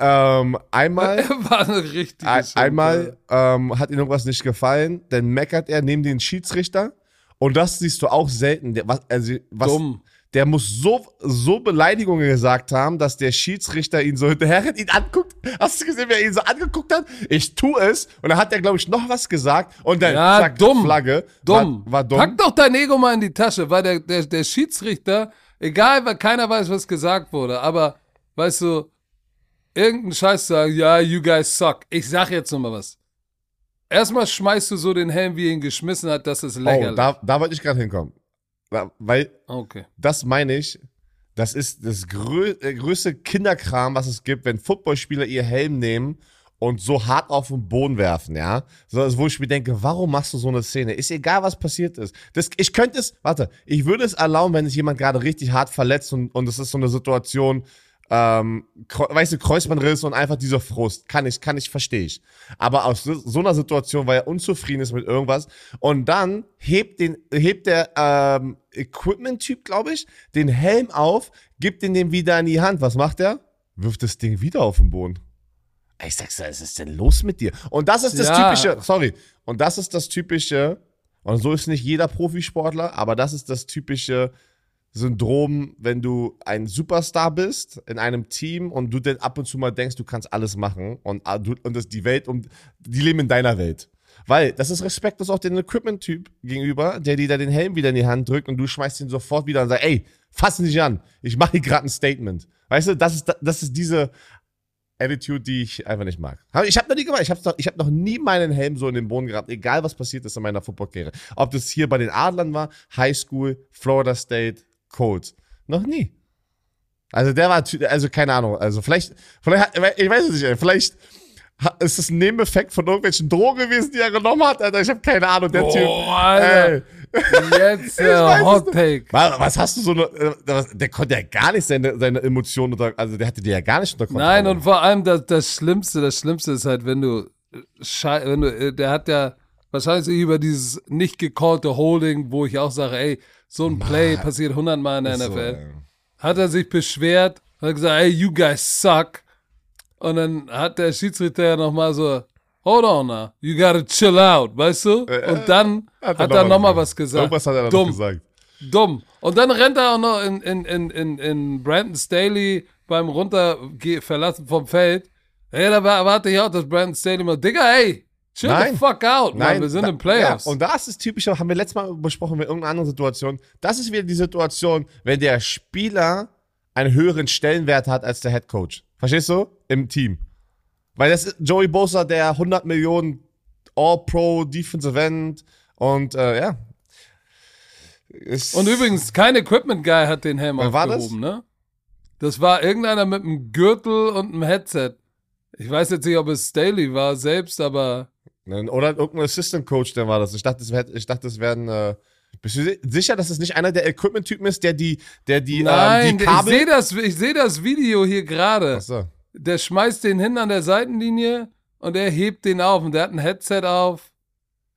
ähm, einmal. War eine richtige Ein, einmal ähm, hat ihm irgendwas nicht gefallen, dann meckert er neben den Schiedsrichter und das siehst du auch selten. Der, was, also, was, Dumm. Der muss so, so Beleidigungen gesagt haben, dass der Schiedsrichter ihn so hinterher ihn anguckt. Hast du gesehen, wer ihn so angeguckt hat? Ich tu es. Und dann hat er, glaube ich, noch was gesagt und dann Ja, zack, dumm. Flagge. Dumm. War, war dumm. Pack doch dein Ego mal in die Tasche, weil der, der, der Schiedsrichter, egal, weil keiner weiß, was gesagt wurde, aber, weißt du, irgendein Scheiß sagen, ja, you guys suck. Ich sag jetzt noch mal was. Erstmal schmeißt du so den Helm, wie er ihn geschmissen hat, das ist oh, lächerlich. da, da wollte ich gerade hinkommen. Weil okay. das meine ich, das ist das grö äh, größte Kinderkram, was es gibt, wenn Footballspieler ihr Helm nehmen und so hart auf den Boden werfen, ja. So, wo ich mir denke, warum machst du so eine Szene? Ist egal, was passiert ist. Das, ich könnte es, warte, ich würde es erlauben, wenn sich jemand gerade richtig hart verletzt und, und es ist so eine Situation, ähm, weißt du, Kreuzbandriss und einfach dieser Frust. Kann ich, kann ich, verstehe ich. Aber aus so, so einer Situation, weil er unzufrieden ist mit irgendwas und dann hebt den, hebt der ähm, Equipment-Typ, glaube ich, den Helm auf, gibt ihn dem wieder in die Hand. Was macht er? Wirft das Ding wieder auf den Boden. Ich sag's, was ist denn los mit dir? Und das ist das Ja. typische, sorry, und das ist das typische, und so ist nicht jeder Profisportler, aber das ist das typische Syndrom, wenn du ein Superstar bist in einem Team und du dann ab und zu mal denkst, du kannst alles machen und, ah, und das die Welt und die leben in deiner Welt. Weil das ist respektlos auch dem Equipment-Typ gegenüber, der dir da den Helm wieder in die Hand drückt und du schmeißt ihn sofort wieder und sagst, ey, fass ihn nicht an. Ich mache hier gerade ein Statement. Weißt du, das ist, das ist diese Attitude, die ich einfach nicht mag. Ich habe noch nie gemacht. Ich habe ich hab noch nie meinen Helm so in den Boden gehabt, egal was passiert ist in meiner Footballkarriere. Ob das hier bei den Adlern war, High School, Florida State, Colts. Noch nie. Also der war, also keine Ahnung, also vielleicht, vielleicht, ich weiß es nicht, vielleicht ist es ein Nebeneffekt von irgendwelchen Drogen gewesen, die er genommen hat, Alter. Ich habe keine Ahnung, der Typ. Oh, Alter. Ey, Jetzt äh, Hot. Take. was, hast du so eine, äh, was- der konnte ja gar nicht seine, seine Emotionen unter, also der hatte die ja gar nicht unter Kontrolle. Nein, und vor allem das, das Schlimmste, das Schlimmste ist halt, wenn du, äh, wenn du, äh, der hat ja wahrscheinlich über dieses nicht gecallte Holding, wo ich auch sage, ey, so ein Play passiert hundertmal in der So, NFL. ey. Hat er sich beschwert, hat gesagt, ey, you guys suck. Und dann hat der Schiedsrichter ja nochmal so, hold on now, you gotta chill out, weißt du? Und dann hat er, noch nochmal was gesagt. Irgendwas hat er dann Dumm. gesagt. Dumm. Und dann rennt er auch noch in, in, in, in, in Brandon Staley beim Runterverlassen vom Feld. Hey, da war- erwarte ich auch, dass Brandon Staley mal, Digga, ey, chill Nein. the fuck out, Mann, wir sind da- in Playoffs. Ja, und das ist typisch, haben wir letztes Mal besprochen mit irgendeiner anderen Situation. Das ist wieder die Situation, wenn der Spieler einen höheren Stellenwert hat als der Head Coach. Verstehst du? Im Team. Weil das ist Joey Bosa, der 100 Millionen All-Pro Defensive End und äh, ja. Ist- Und übrigens, kein Equipment Guy hat den Helm war aufgehoben, ne? Das war irgendeiner mit einem Gürtel und einem Headset. Ich weiß jetzt nicht, ob es Staley war selbst, aber Oder irgendein Assistant Coach, der war das. Ich dachte, es wär, ich dachte, es werden. Äh, bist du si- sicher, dass es nicht einer der Equipment-Typen ist, der die, der die, nein, ähm, die ich Kabel. sehe das, ich sehe das Video hier gerade. Achso. Der schmeißt den hin an der Seitenlinie und er hebt den auf und der hat ein Headset auf.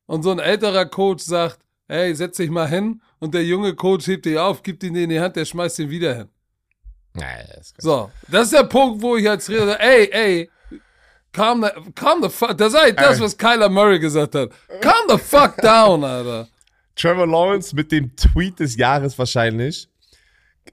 und so ein älterer Coach sagt, hey, setz dich mal hin und der junge Coach hebt dich auf, gibt ihn in die Hand, der schmeißt ihn wieder hin. Naja, das ist So, das ist der Punkt, wo ich als Trainer sage, ey, ey, calm the, calm the fuck, das ist eigentlich das, was Kyler Murray gesagt hat. Calm the fuck down, Alter. Trevor Lawrence mit dem Tweet des Jahres wahrscheinlich.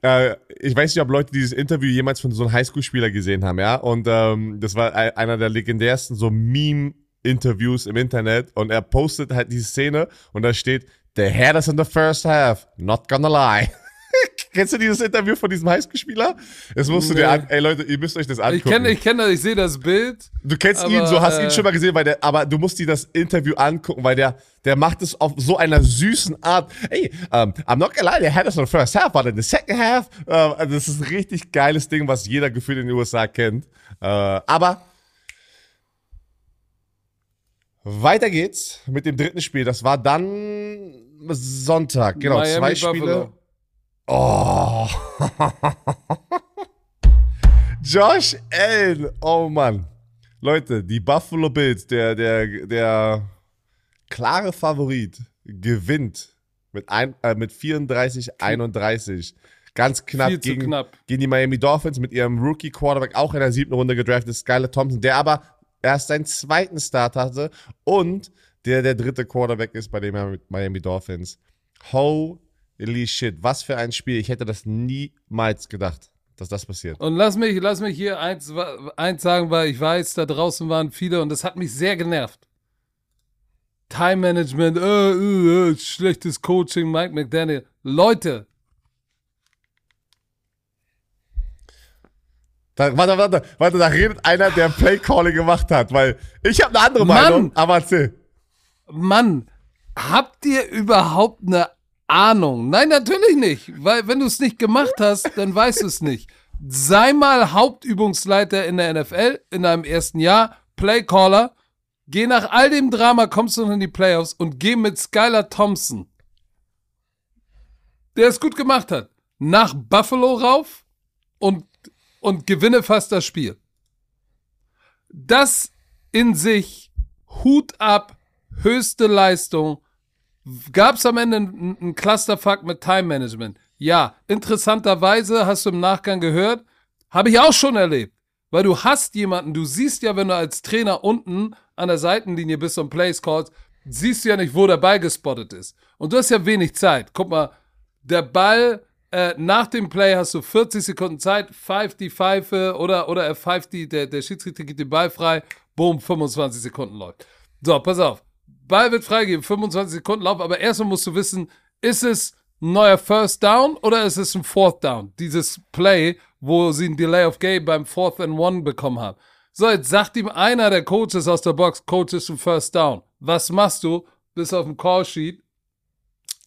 Äh, ich weiß nicht, ob Leute dieses Interview jemals von so einem Highschool-Spieler gesehen haben, ja. Und ähm, das war ei- einer der legendärsten so Meme-Interviews im Internet. Und er postet halt diese Szene und da steht, The head is in the first half, not gonna lie. Kennst du dieses Interview von diesem Highschool-Spieler? Das musst du Nee. dir an, ey Leute, ihr müsst euch das angucken. Ich kenne, ich kenne das, ich sehe das Bild. Du kennst ihn, Aber, so hast ihn äh, schon mal gesehen, weil der, aber du musst dir das Interview angucken, weil der, der macht es auf so einer süßen Art. Hey, um, I'm not gonna lie, they had us in the first half, but in the second half, uh, also das ist ein richtig geiles Ding, was jeder gefühlt in den USA kennt. Äh, aber weiter geht's mit dem dritten Spiel. Das war dann Sonntag, genau, Miami, zwei Spiele. Oh. Josh Allen. Oh Mann. Leute, die Buffalo Bills, der, der, der klare Favorit, gewinnt mit, ein, äh, mit 34, 31. Ganz knapp gegen, knapp. gegen die Miami Dolphins mit ihrem Rookie-Quarterback, auch in der siebten Runde gedraftet, Skylar Thompson, der aber erst seinen zweiten Start hatte und der der dritte Quarterback ist bei den Miami- Dolphins. Holy shit, was für ein Spiel. Ich hätte das niemals gedacht, dass das passiert. Und lass mich, lass mich hier eins, eins sagen, weil ich weiß, da draußen waren viele und das hat mich sehr genervt. Time Management, äh, äh, äh, schlechtes Coaching, Mike McDaniel. Leute, Da, warte, warte, warte, da redet einer, der Play-Calling gemacht hat, weil ich habe eine andere Mann! Meinung, aber erzähl. Mann, habt ihr überhaupt eine Ahnung? Nein, natürlich nicht, weil wenn du es nicht gemacht hast, dann weißt du es nicht. Sei mal Hauptübungsleiter in der NFL in deinem ersten Jahr, Playcaller, geh nach all dem Drama, kommst du noch in die Playoffs und geh mit Skylar Thompson, der es gut gemacht hat, nach Buffalo rauf und, und gewinne fast das Spiel. Das in sich, Hut ab, höchste Leistung. Gab es am Ende einen Clusterfuck mit Time Management? Ja, interessanterweise hast du im Nachgang gehört, habe ich auch schon erlebt. Weil du hast jemanden, du siehst ja, wenn du als Trainer unten an der Seitenlinie bist und Plays callst, siehst du ja nicht, wo der Ball gespottet ist. Und du hast ja wenig Zeit. Guck mal, der Ball, äh, nach dem Play hast du 40 Sekunden Zeit, pfeift die Pfeife oder, oder er pfeift die, der, der Schiedsrichter gibt den Ball frei, boom, 25 Sekunden läuft. So, pass auf. Ball wird freigegeben, 25 Sekunden Lauf, aber erstmal musst du wissen, ist es ein neuer First Down oder ist es ein Fourth Down? Dieses Play, wo sie ein Delay of Game beim Fourth and One bekommen haben. So, jetzt sagt ihm einer der Coaches aus der Box, Coach ist ein First Down. Was machst du? Bist auf dem Call Sheet,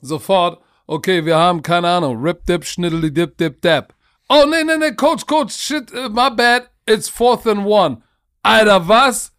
sofort, okay, wir haben, keine Ahnung, Rip, Dip, Schniddly, Dip, Dip, Dap. Oh, nee, nee, nee, Coach, Coach, shit, my bad, it's fourth and one. Alter, was?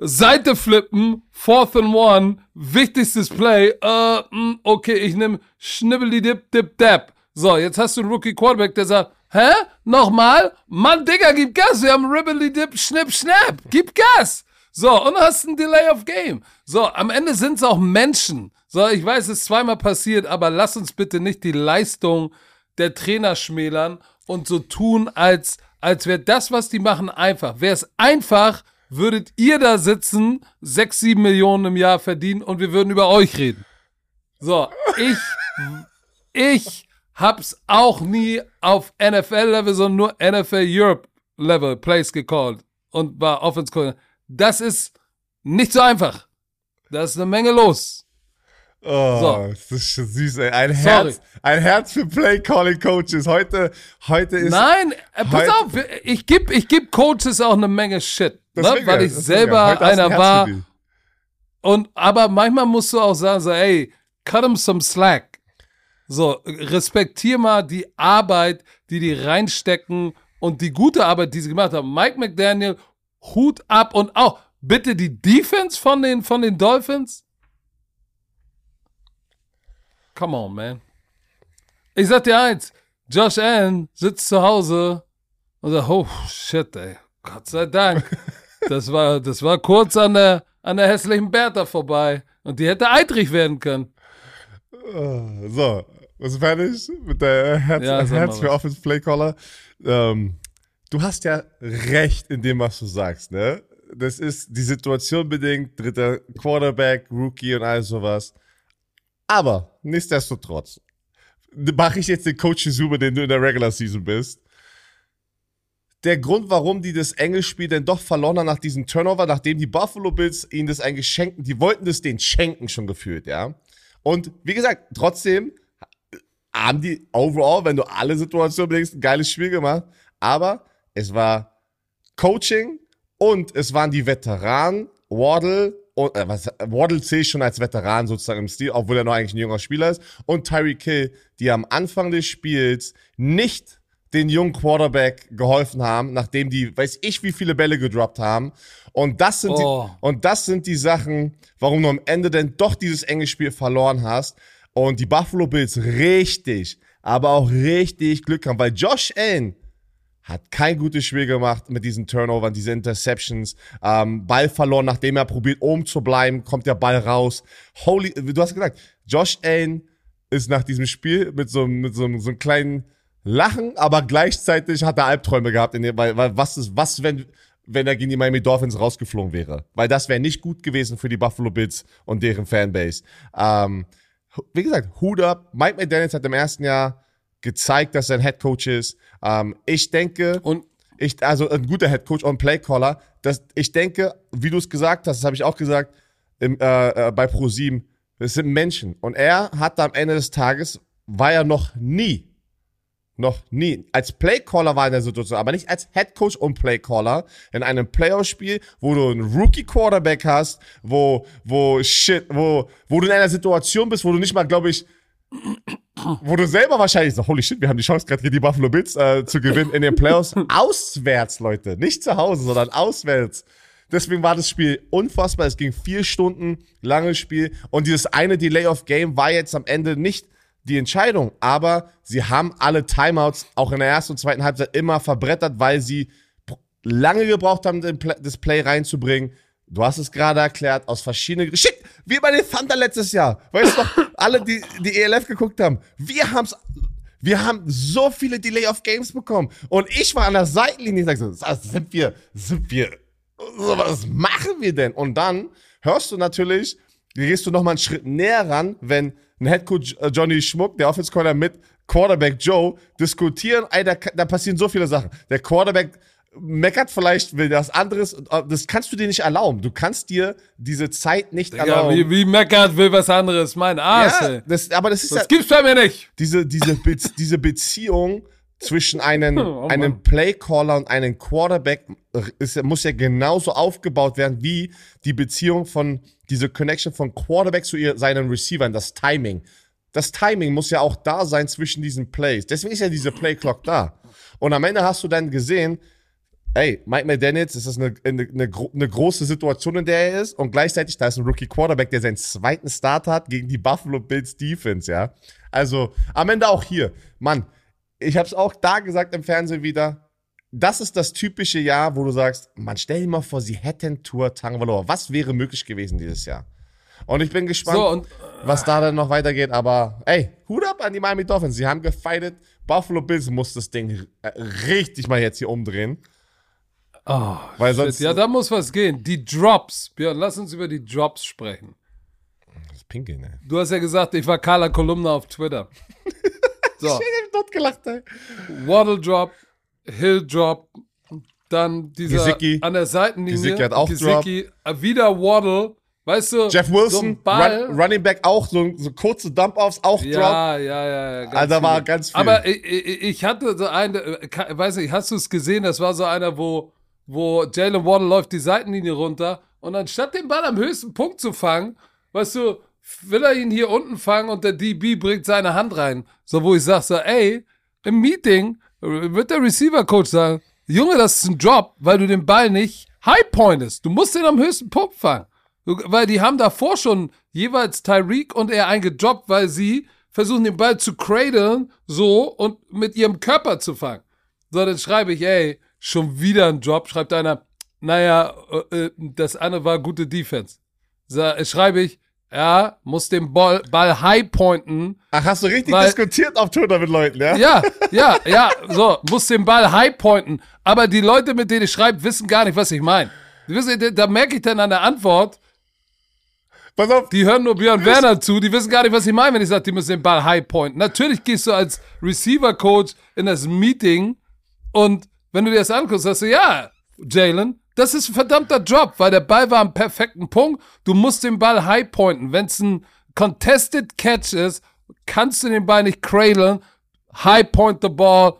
Seite flippen, fourth and one, wichtigstes Play, äh, mh, okay, ich nehme Schnibbeli, Dip, Dip, Dap. So, jetzt hast du einen Rookie Quarterback, der sagt, hä? Nochmal? Mann, Digga, gib Gas, wir haben Ribbeli, Dip, Schnipp, Schnapp, gib Gas. So, und hast ein Delay of Game. So, am Ende sind es auch Menschen. So, ich weiß, es ist zweimal passiert, aber lass uns bitte nicht die Leistung der Trainer schmälern und so tun, als, als wäre das, was die machen, einfach. Wäre es einfach, würdet ihr da sitzen, sechs, sieben Millionen im Jahr verdienen und wir würden über euch reden. So, ich, ich hab's auch nie auf NFL-Level, sondern nur NFL Europe-Level Plays gecallt und war Offense Coordinator. Das ist nicht so einfach. Da ist eine Menge los. Oh, So. das ist schon süß, ey. Ein Sorry. Herz, ein Herz für Play-Calling-Coaches. Heute, heute ist. Nein, äh, pass auf, ich gib, ich geb Coaches auch eine Menge Shit, ne? Weil ich selber ein einer war. Und aber manchmal musst du auch sagen, so, ey, cut him some slack. So, respektier mal die Arbeit, die die reinstecken und die gute Arbeit, die sie gemacht haben. Mike McDaniel, Hut ab und auch bitte die Defense von den, von den Dolphins. Come on, man. Ich sag dir eins, Josh Allen sitzt zu Hause und sagt, oh shit, ey, Gott sei Dank. Das war, das war kurz an der, an der hässlichen Bertha vorbei. Und die hätte eitrig werden können. Äh, So, was ist fertig mit der Herz, Ja, Herz für. Offense Playcaller? Ähm, du hast ja recht in dem, was du sagst, ne? Das ist die Situation bedingt, dritter Quarterback, Rookie und all sowas. Aber nichtsdestotrotz mache ich jetzt den Coach über, den du in der Regular Season bist. Der Grund, warum die das Engelspiel denn doch verloren haben nach diesem Turnover, nachdem die Buffalo Bills ihnen das eigentlich schenken, die wollten das den schenken schon gefühlt, ja. Und wie gesagt, trotzdem haben die overall, wenn du alle Situationen bedenkst, ein geiles Spiel gemacht. Aber es war Coaching und es waren die Veteranen, Waddle und äh, was, Waddle zählt schon als Veteran sozusagen im Stil, obwohl er noch eigentlich ein junger Spieler ist, und Tyreek Hill, die am Anfang des Spiels nicht den jungen Quarterback geholfen haben, nachdem die, weiß ich, wie viele Bälle gedroppt haben. Und das sind Oh. die, und das sind die Sachen, warum du am Ende denn doch dieses enge Spiel verloren hast. Und die Buffalo Bills richtig, aber auch richtig Glück haben, weil Josh Allen hat kein gutes Spiel gemacht mit diesen Turnovern, diese Interceptions. Ähm, Ball verloren, nachdem er probiert, oben zu bleiben, kommt der Ball raus. Holy, du hast gesagt, Josh Allen ist nach diesem Spiel mit so, mit so, so einem kleinen Lachen, aber gleichzeitig hat er Albträume gehabt, in dem, weil, weil was ist, was, wenn, wenn er gegen die Miami Dolphins rausgeflogen wäre? Weil das wäre nicht gut gewesen für die Buffalo Bills und deren Fanbase. Ähm, wie gesagt, Hut up. Mike McDaniels hat im ersten Jahr gezeigt, dass er ein Head Coach ist. Ähm, ich denke, Und ich, also ein guter Head Coach und Playcaller, dass ich denke, wie du es gesagt hast, das habe ich auch gesagt im, äh, äh, bei Pro7, es sind Menschen. Und er hat am Ende des Tages, war er noch nie, noch nie, als Playcaller war er in der Situation, aber nicht als Head Coach und Playcaller in einem Playoff-Spiel, wo du einen Rookie-Quarterback hast, wo, wo shit, wo, wo du in einer Situation bist, wo du nicht mal, glaube ich, wo du selber wahrscheinlich so, holy shit, wir haben die Chance gerade gegen die Buffalo Bills äh, zu gewinnen in den Playoffs. auswärts, Leute. Nicht zu Hause, sondern auswärts. Deswegen war das Spiel unfassbar. Es ging vier Stunden, langes Spiel. Und dieses eine Delay of Game war jetzt am Ende nicht die Entscheidung. Aber sie haben alle Timeouts auch in der ersten und zweiten Halbzeit immer verbrettert, weil sie lange gebraucht haben, das Play reinzubringen. Du hast es gerade erklärt, aus verschiedenen Shit, wie bei den Thunder letztes Jahr. Weißt du noch, alle, die die ELF geguckt haben, wir haben's, wir haben so viele Delay of Games bekommen. Und ich war an der Seitenlinie und sag so, "Ah, sind wir, sind wir, was machen wir denn? Und dann hörst du natürlich, gehst du noch mal einen Schritt näher ran, wenn ein Headcoach äh, Johnny Schmuck, der Offense Corner mit Quarterback Joe diskutieren, ey, da, da passieren so viele Sachen. Der Quarterback meckert vielleicht, will das anderes, äh, das kannst du dir nicht erlauben. Du kannst dir diese Zeit nicht ja, erlauben. wie, wie meckert will was anderes. Mein Arsch, ja, das, aber das ist ja, Das gibt's bei mir nicht. diese, diese, Be diese Beziehung zwischen einem, Oh einem Playcaller und einem Quarterback ist, muss ja genauso aufgebaut werden wie die Beziehung von, diese Connection von Quarterback zu ihr, seinen Receivern, das Timing. Das Timing muss ja auch da sein zwischen diesen Plays. Deswegen ist ja diese Playclock da. Und am Ende hast du dann gesehen, ey, Mike McDaniels, das ist eine, eine, eine, eine große Situation, in der er ist. Und gleichzeitig, da ist ein Rookie Quarterback, der seinen zweiten Start hat gegen die Buffalo Bills Defense, ja. Also, am Ende auch hier. Mann, ich hab's auch da gesagt im Fernsehen wieder. Das ist das typische Jahr, wo du sagst, man, stell dir mal vor, sie hätten Tour Tagovailoa. Was wäre möglich gewesen dieses Jahr? Und ich bin gespannt, So, und was da dann noch weitergeht. Aber ey, Hut ab an die Miami Dolphins. Sie haben gefightet. Buffalo Bills muss das Ding äh, richtig mal jetzt hier umdrehen. oh, Weil shit, sonst- ja, da muss was gehen. Die Drops. Björn, lass uns über die Drops sprechen. Das ist Pinkeln, ey. Du hast ja gesagt, ich war Carla Kolumna auf Twitter. So, Ich hab dort gelacht, ey. Waddle Drop, Hill Drop, dann dieser Gesicki. an der Seitenlinie. Gesicki hat auch Gesicki, äh, wieder Waddle. Weißt du, Jeff so Wilson, Ball. Run, Running Back auch, so, so kurze Dump-Offs, auch Drop. Ja, ja, ja. ja ganz Also da war ganz viel. Aber ich, ich, hatte so einen, äh, weiß nicht, hast du es gesehen? Das war so einer, wo, wo Jalen Waddle läuft die Seitenlinie runter und anstatt den Ball am höchsten Punkt zu fangen, weißt du, will er ihn hier unten fangen und der DB bringt seine Hand rein. So, wo ich sag so, ey, im Meeting wird der Receiver-Coach sagen, Junge, das ist ein Drop, weil du den Ball nicht high pointest. Du musst den am höchsten Punkt fangen. Weil die haben davor schon jeweils Tyreek und er eingedroppt, weil sie versuchen, den Ball zu cradlen, so, und mit ihrem Körper zu fangen. So, dann schreibe ich, ey, schon wieder ein Drop. Schreibt einer, naja, äh, äh, das eine war gute Defense. So, äh, schreibe ich, ja, muss den Ball, Ball high pointen. Ach, hast du richtig Weil- diskutiert auf Twitter mit Leuten, ja? Ja, ja, ja, so, muss den Ball high pointen. Aber die Leute, mit denen ich schreibe, wissen gar nicht, was ich meine. Da merke ich dann an der Antwort, Pass auf, die hören nur Björn Werner zu, die wissen gar nicht, was ich meine, wenn ich sage, die müssen den Ball high pointen. Natürlich gehst du als Receiver-Coach in das Meeting und wenn du dir das anguckst, sagst du, ja, Jalen, das ist ein verdammter Job, weil der Ball war am perfekten Punkt. Du musst den Ball high pointen. Wenn es ein contested catch ist, kannst du den Ball nicht cradlen. High point the ball,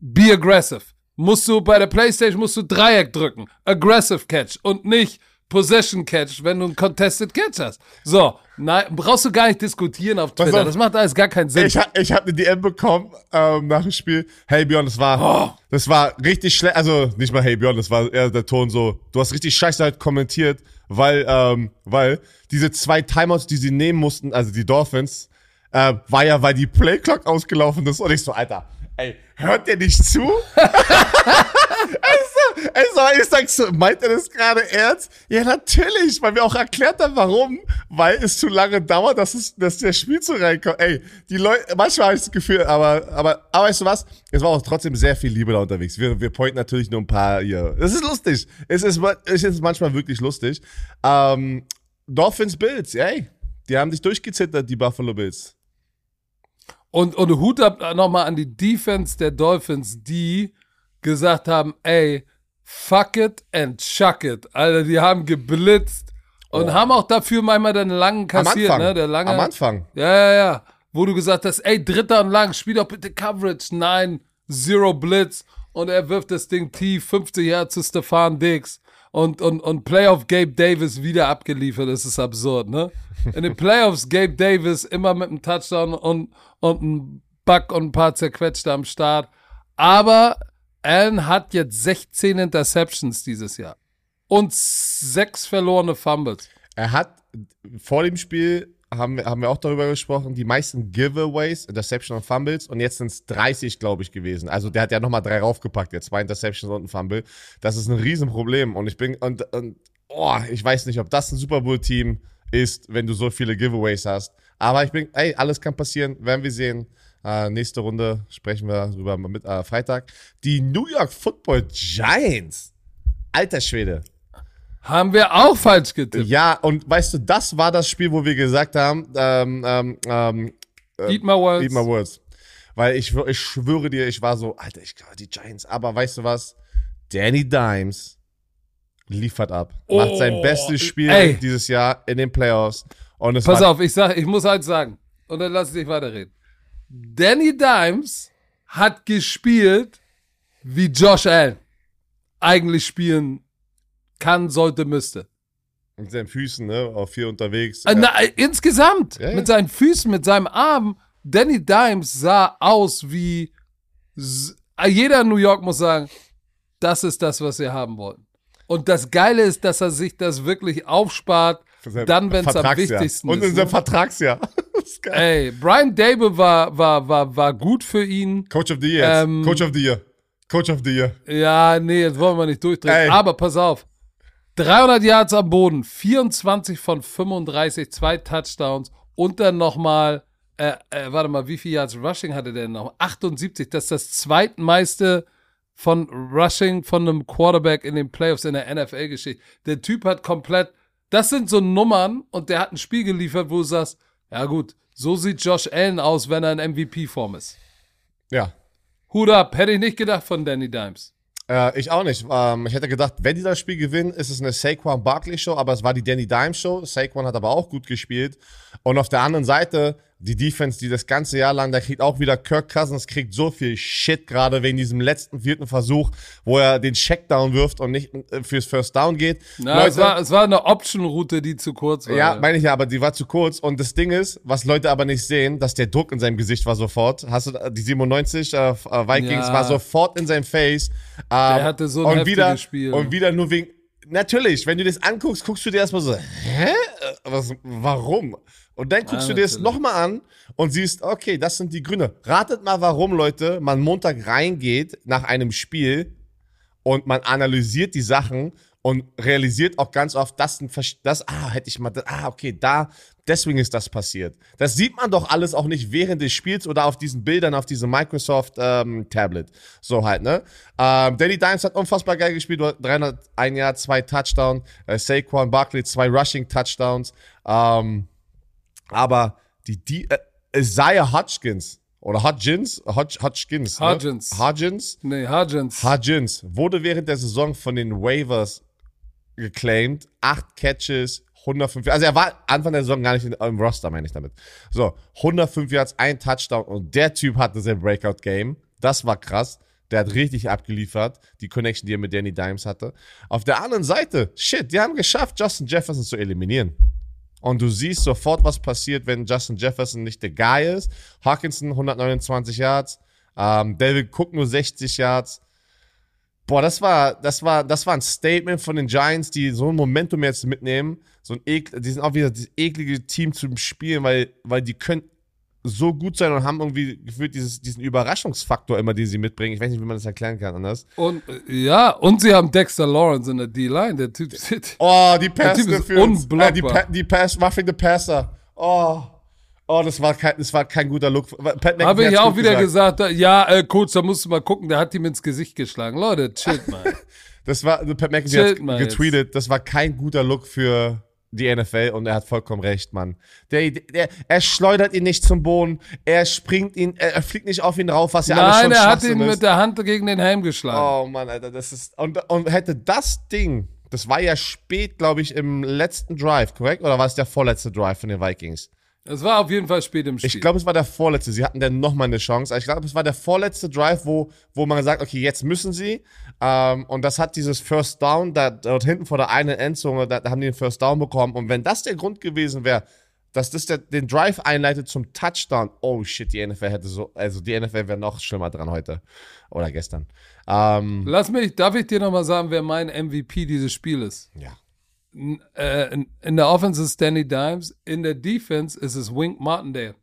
be aggressive. Musst du bei der Playstation musst du Dreieck drücken. Aggressive Catch und nicht Possession Catch, wenn du einen Contested Catch hast. So, nein, brauchst du gar nicht diskutieren auf Twitter. auf. Das macht alles gar keinen Sinn. ich, ha- ich habe eine DM bekommen ähm, nach dem Spiel. Hey Björn, das war, Oh. das war richtig schlecht. Also nicht mal Hey Björn, das war eher der Ton so. Du hast richtig scheiße halt kommentiert, weil, ähm, weil diese zwei Timeouts, die sie nehmen mussten, also die Dolphins, äh, war ja, weil die Playclock ausgelaufen ist. Und ich so, Alter, ey, hört ihr nicht zu? Also, also, ich sag so, meint er das gerade ernst? Ja, natürlich, weil wir auch erklärt haben, warum. Weil es zu lange dauert, dass, es, dass der Spielzug reinkommt. Ey, die Leute, manchmal habe ich das Gefühl, aber, aber, aber weißt du was? Es war auch trotzdem sehr viel Liebe da unterwegs. Wir, wir pointen natürlich nur ein paar hier. Es ist lustig. Es ist, es ist manchmal wirklich lustig. Ähm, Dolphins Bills, ey. Die haben dich durchgezittert, die Buffalo Bills. Und, und Hut ab nochmal an die Defense der Dolphins, die gesagt haben, ey, fuck it and chuck it. Alter, die haben geblitzt und haben auch dafür manchmal den langen kassiert, ne? Der lange. Am Anfang. Ja, ja, ja. Wo du gesagt hast, ey, dritter und lang, spiel doch bitte Coverage. Nein, Zero Blitz. Und er wirft das Ding tief, 50 Jahre zu Stefan Diggs. Und, und, und Playoff Gabe Davis wieder abgeliefert. Das ist absurd, ne? In den Playoffs Gabe Davis immer mit einem Touchdown und, und einem Buck und ein paar zerquetschte am Start. Aber Allen hat jetzt 16 Interceptions dieses Jahr. Und sechs verlorene Fumbles. Er hat vor dem Spiel, haben wir, haben wir auch darüber gesprochen, die meisten Giveaways, Interception und Fumbles und jetzt sind es 30, glaube ich, gewesen. Also der hat ja nochmal drei raufgepackt, jetzt zwei Interceptions und ein Fumble. Das ist ein Riesenproblem und ich bin, und, und oh, ich weiß nicht, ob das ein Super Bowl-Team ist, wenn du so viele Giveaways hast. Aber ich bin, ey, alles kann passieren, werden wir sehen. Äh, nächste Runde sprechen wir drüber mit äh, Freitag. Die New York Football Giants. Alter Schwede. Haben wir auch falsch getippt. Ja, und weißt du, das war das Spiel, wo wir gesagt haben, ähm, ähm, ähm, Eat my words. Eat my words. Weil ich, ich schwöre dir, ich war so, Alter, ich glaube, die Giants. Aber weißt du was? Danny Dimes liefert ab. macht sein Oh, bestes Spiel ey. dieses Jahr in den Playoffs. Und es Pass auf, ich sag, ich muss halt sagen, und dann lass ich dich weiterreden. Danny Dimes hat gespielt, wie Josh Allen eigentlich spielen kann, sollte, müsste. mit seinen Füßen, ne, auf vier unterwegs. Äh, na, äh, insgesamt, Ja, ja. mit seinen Füßen, mit seinem Arm, Danny Dimes sah aus wie äh, jeder in New York muss sagen, das ist das, was wir haben wollten. Und das Geile ist, dass er sich das wirklich aufspart, dann, wenn es am wichtigsten Und ist. in seinem ne? Vertragsjahr. Ey, Brian Dable war, war, war, war gut für ihn. Coach of the Year. Ähm, Coach of the Year. Coach of the Year. Ja, nee, jetzt wollen wir nicht durchdrehen. Ey. Aber pass auf. 300 Yards am Boden, 24 von 35, zwei Touchdowns und dann nochmal, äh, äh, warte mal, wie viel Yards Rushing hatte der noch? 78, das ist das zweitmeiste von Rushing von einem Quarterback in den Playoffs in der NFL-Geschichte. Der Typ hat komplett, das sind so Nummern und der hat ein Spiel geliefert, wo du sagst, ja gut, so sieht Josh Allen aus, wenn er in MVP-Form ist. Ja. Hut ab, hätte ich nicht gedacht von Danny Dimes. Äh, ich auch nicht. Ähm, ich hätte gedacht, wenn die das Spiel gewinnen, ist es eine Saquon Barkley Show, aber es war die Danny Dimes Show. Saquon hat aber auch gut gespielt. Und auf der anderen Seite, die Defense, die das ganze Jahr lang, da kriegt auch wieder Kirk Cousins, kriegt so viel Shit, gerade wegen diesem letzten vierten Versuch, wo er den Checkdown wirft und nicht äh, fürs First Down geht. Na, es, war, es war eine Option-Route, die zu kurz war. Ja, meine ich ja, aber die war zu kurz. Und das Ding ist, was Leute aber nicht sehen, dass der Druck in seinem Gesicht war sofort. Hast du äh, die 97 äh, Vikings Ja. war sofort in seinem Face. Der Ähm, hatte so ein und wieder, Spiel. Und wieder nur wegen. Natürlich, wenn du das anguckst, guckst du dir erstmal so, hä? Äh, Was, warum? Und dann guckst Ja, du dir das natürlich. nochmal an und siehst, okay, das sind die Gründe. Ratet mal, warum, Leute, man Montag reingeht nach einem Spiel und man analysiert die Sachen und realisiert auch ganz oft, dass ein Versch- das, ah, hätte ich mal, ah, okay, da, deswegen ist das passiert. Das sieht man doch alles auch nicht während des Spiels oder auf diesen Bildern auf diesem Microsoft ähm, Tablet. So halt, ne? Ähm, Danny Dimes hat unfassbar geil gespielt, 301 Jahr, zwei Touchdown, äh, Saquon Barkley, zwei Rushing Touchdowns, ähm, aber die, die äh, Isaiah Hodgkins oder Hodgins, Hodg, Hodgkins, ne? Hodgins. Hodgins, Nee, Hudgens. Hodgins wurde während der Saison von den Waivers geclaimed. Acht Catches, 105 Also er war Anfang der Saison gar nicht im Roster, meine ich damit. So, 105 Yards, ein Touchdown und der Typ hatte sein Breakout-Game. Das war krass. Der hat richtig abgeliefert, die Connection, die er mit Danny Dimes hatte. Auf der anderen Seite, shit, die haben geschafft, Justin Jefferson zu eliminieren. Und du siehst sofort, was passiert, wenn Justin Jefferson nicht der Guy ist. Hawkinson 129 Yards, ähm, David Cook nur 60 Yards. Boah, das war, das war, das war ein Statement von den Giants, die so ein Momentum jetzt mitnehmen. So ein ekl, die sind auch wieder das eklige Team zum Spielen, weil, weil die können so gut sein und haben irgendwie gefühlt dieses, diesen Überraschungsfaktor immer, den sie mitbringen. Ich weiß nicht, wie man das erklären kann anders. Und äh, ja, und sie haben Dexter Lawrence in der D-Line. Der Typ sieht. Oh, die Typ Pass ist Interference. unblockbar. Äh, die, pa die Pass, Roughing the Passer. Oh. Oh, das war kein, das war kein guter Look. Pat Habe ich auch wieder gesagt, ja, äh, Coach, da musst du mal gucken, der hat ihm ins Gesicht geschlagen. Leute, chillt mal. Das war, Pat McAfee hat getweetet, das war kein guter Look für die NFL und er hat vollkommen recht, Mann. Der, der, er schleudert ihn nicht zum Boden, er springt ihn, er, fliegt nicht auf ihn rauf, was ja alles schon Nein, er hat ihn Schwachsinn mit ist. der Hand gegen den Helm geschlagen. Oh Mann, Alter, das ist, und, und hätte das Ding, das war ja spät, glaube ich, im letzten Drive, korrekt? Oder war es der vorletzte Drive von den Vikings? Es war auf jeden Fall spät im Spiel. Ich glaube, es war der vorletzte. Sie hatten dann nochmal eine Chance. Ich glaube, es war der vorletzte Drive, wo, wo man sagt, okay, jetzt müssen sie. Ähm, und das hat dieses First Down, da, dort hinten vor der einen Endzone, da, da haben die den First Down bekommen. Und wenn das der Grund gewesen wäre, dass das der, den Drive einleitet zum Touchdown, oh shit, die NFL hätte so, also die NFL wäre noch schlimmer dran heute. Oder gestern. Ähm, Lass mich, darf ich dir nochmal sagen, wer mein MVP dieses Spiels ist? ja. Äh, in, in der Offense ist Danny Dimes, in der Defense ist es Wink Martindale.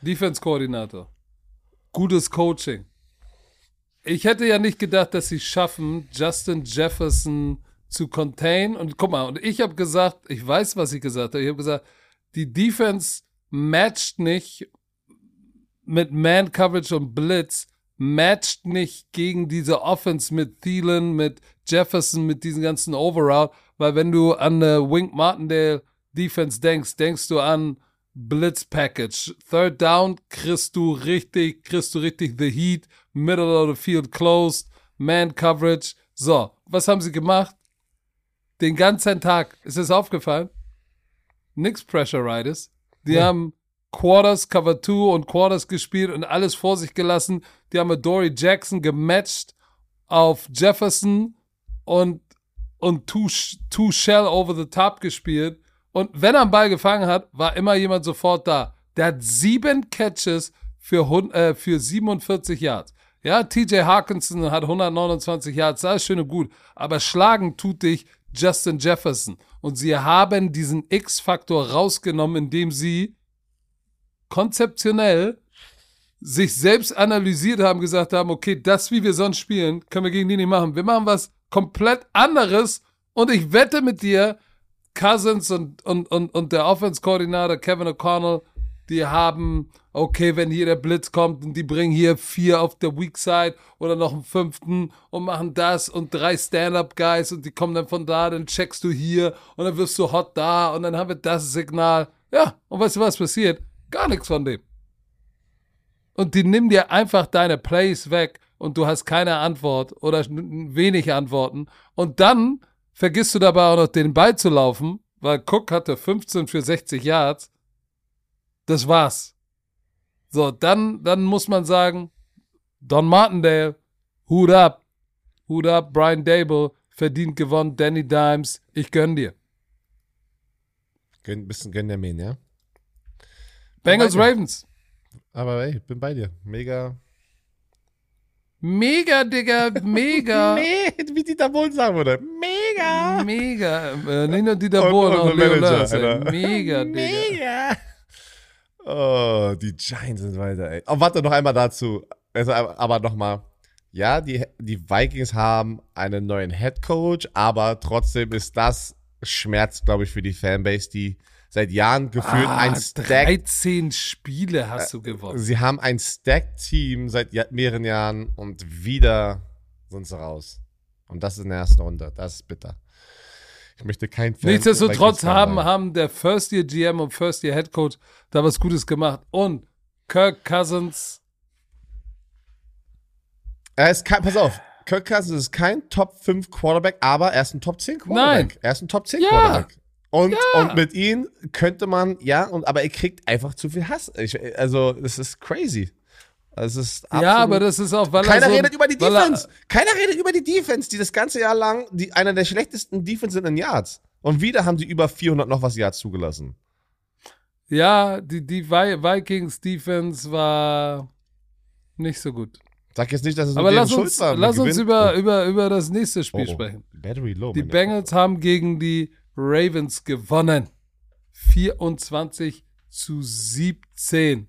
Defense-Koordinator. Gutes Coaching. Ich hätte ja nicht gedacht, dass sie schaffen, Justin Jefferson zu contain. Und guck mal, und ich habe gesagt, ich weiß, was ich gesagt habe. Ich habe gesagt, die Defense matcht nicht mit Man-Coverage und Blitz, matcht nicht gegen diese Offense mit Thielen, mit Jefferson, mit diesen ganzen Overall, weil wenn du an eine Wink Martindale Defense denkst, denkst du an Blitz Package. Third down kriegst du richtig, kriegst du richtig the heat, middle of the field closed, man coverage. So, was haben sie gemacht? Den ganzen Tag, ist es aufgefallen? Nix Pressure Riders. Die haben Quarters, Cover 2 und Quarters gespielt und alles vor sich gelassen. Die haben mit Dory Jackson gematcht auf Jefferson und, und two, two Shell over the top gespielt. Und wenn er einen Ball gefangen hat, war immer jemand sofort da. Der hat sieben Catches für, äh, für 47 Yards. Ja, TJ Hawkinson hat 129 Yards, ist schön und gut. Aber schlagen tut dich Justin Jefferson. Und sie haben diesen X-Faktor rausgenommen, indem sie konzeptionell sich selbst analysiert haben, gesagt haben, okay, das, wie wir sonst spielen, können wir gegen die nicht machen. Wir machen was komplett anderes und ich wette mit dir, Cousins und, und, und, und der Offense-Koordinator Kevin O'Connell, die haben, okay, wenn hier der Blitz kommt und die bringen hier vier auf der Weak Side oder noch einen fünften und machen das und drei Stand-Up-Guys und die kommen dann von da, dann checkst du hier und dann wirst du hot da und dann haben wir das Signal. Ja, und weißt du, was passiert? Gar nichts von dem. Und die nehmen dir einfach deine Plays weg und du hast keine Antwort oder wenig Antworten. Und dann vergisst du dabei auch noch den Ball zu laufen, weil Cook hatte 15 für 60 Yards. Das war's. So, dann, dann muss man sagen, Don Martindale, Hut up. Hut up, Brian Dable, verdient gewonnen, Danny Dimes, ich gönn dir. Gönn, bisschen gönn der Mähen, ja? Bengals. Ravens. Aber ey, ich bin bei dir. Mega. Mega, Digga, mega. Wie Dieter Bohlen sagen würde. Mega. Mega. Äh, nicht nur Dieter Bohlen, und auch Leo. Mega, Digga. Mega. Oh, die Giants sind weiter, ey. Oh, warte noch einmal dazu. Also, aber nochmal. ja, die, die Vikings haben einen neuen Head Coach, aber trotzdem ist das Schmerz, glaube ich, für die Fanbase, die seit Jahren gefühlt Ah, ein Stack. 13 Spiele hast du gewonnen. Sie haben ein Stack-Team seit mehreren Jahren und wieder sind sie raus. Und das ist in der ersten Runde. Das ist bitter. Ich möchte kein Fan Nichtsdestotrotz haben, haben der First Year GM und First Year Head Coach da was Gutes gemacht. Und Kirk Cousins, Er ist kein, pass auf, Kirk Cousins ist kein Top 5 Quarterback, aber er ist ein Top 10 Quarterback. Nein. Er ist ein Top 10 Ja. Quarterback. Und, Ja. und mit ihm könnte man, ja, und, aber er kriegt einfach zu viel Hass. Ich, also, es ist crazy. Es ist ja, aber das ist auch, weil Keiner er so, redet über die Defense. Keiner redet über die Defense, die das ganze Jahr lang die, einer der schlechtesten Defense sind in Yards. Und wieder haben sie über 400 noch was Yards zugelassen. Ja, die, die Vi- Vikings Defense war nicht so gut. Sag jetzt nicht, dass es Aber lass Schuld uns, war. lass Wir uns über, über, über das nächste Spiel Oh, oh. sprechen. Battery low. Die Bengals haben gegen die Ravens gewonnen. 24 zu 17.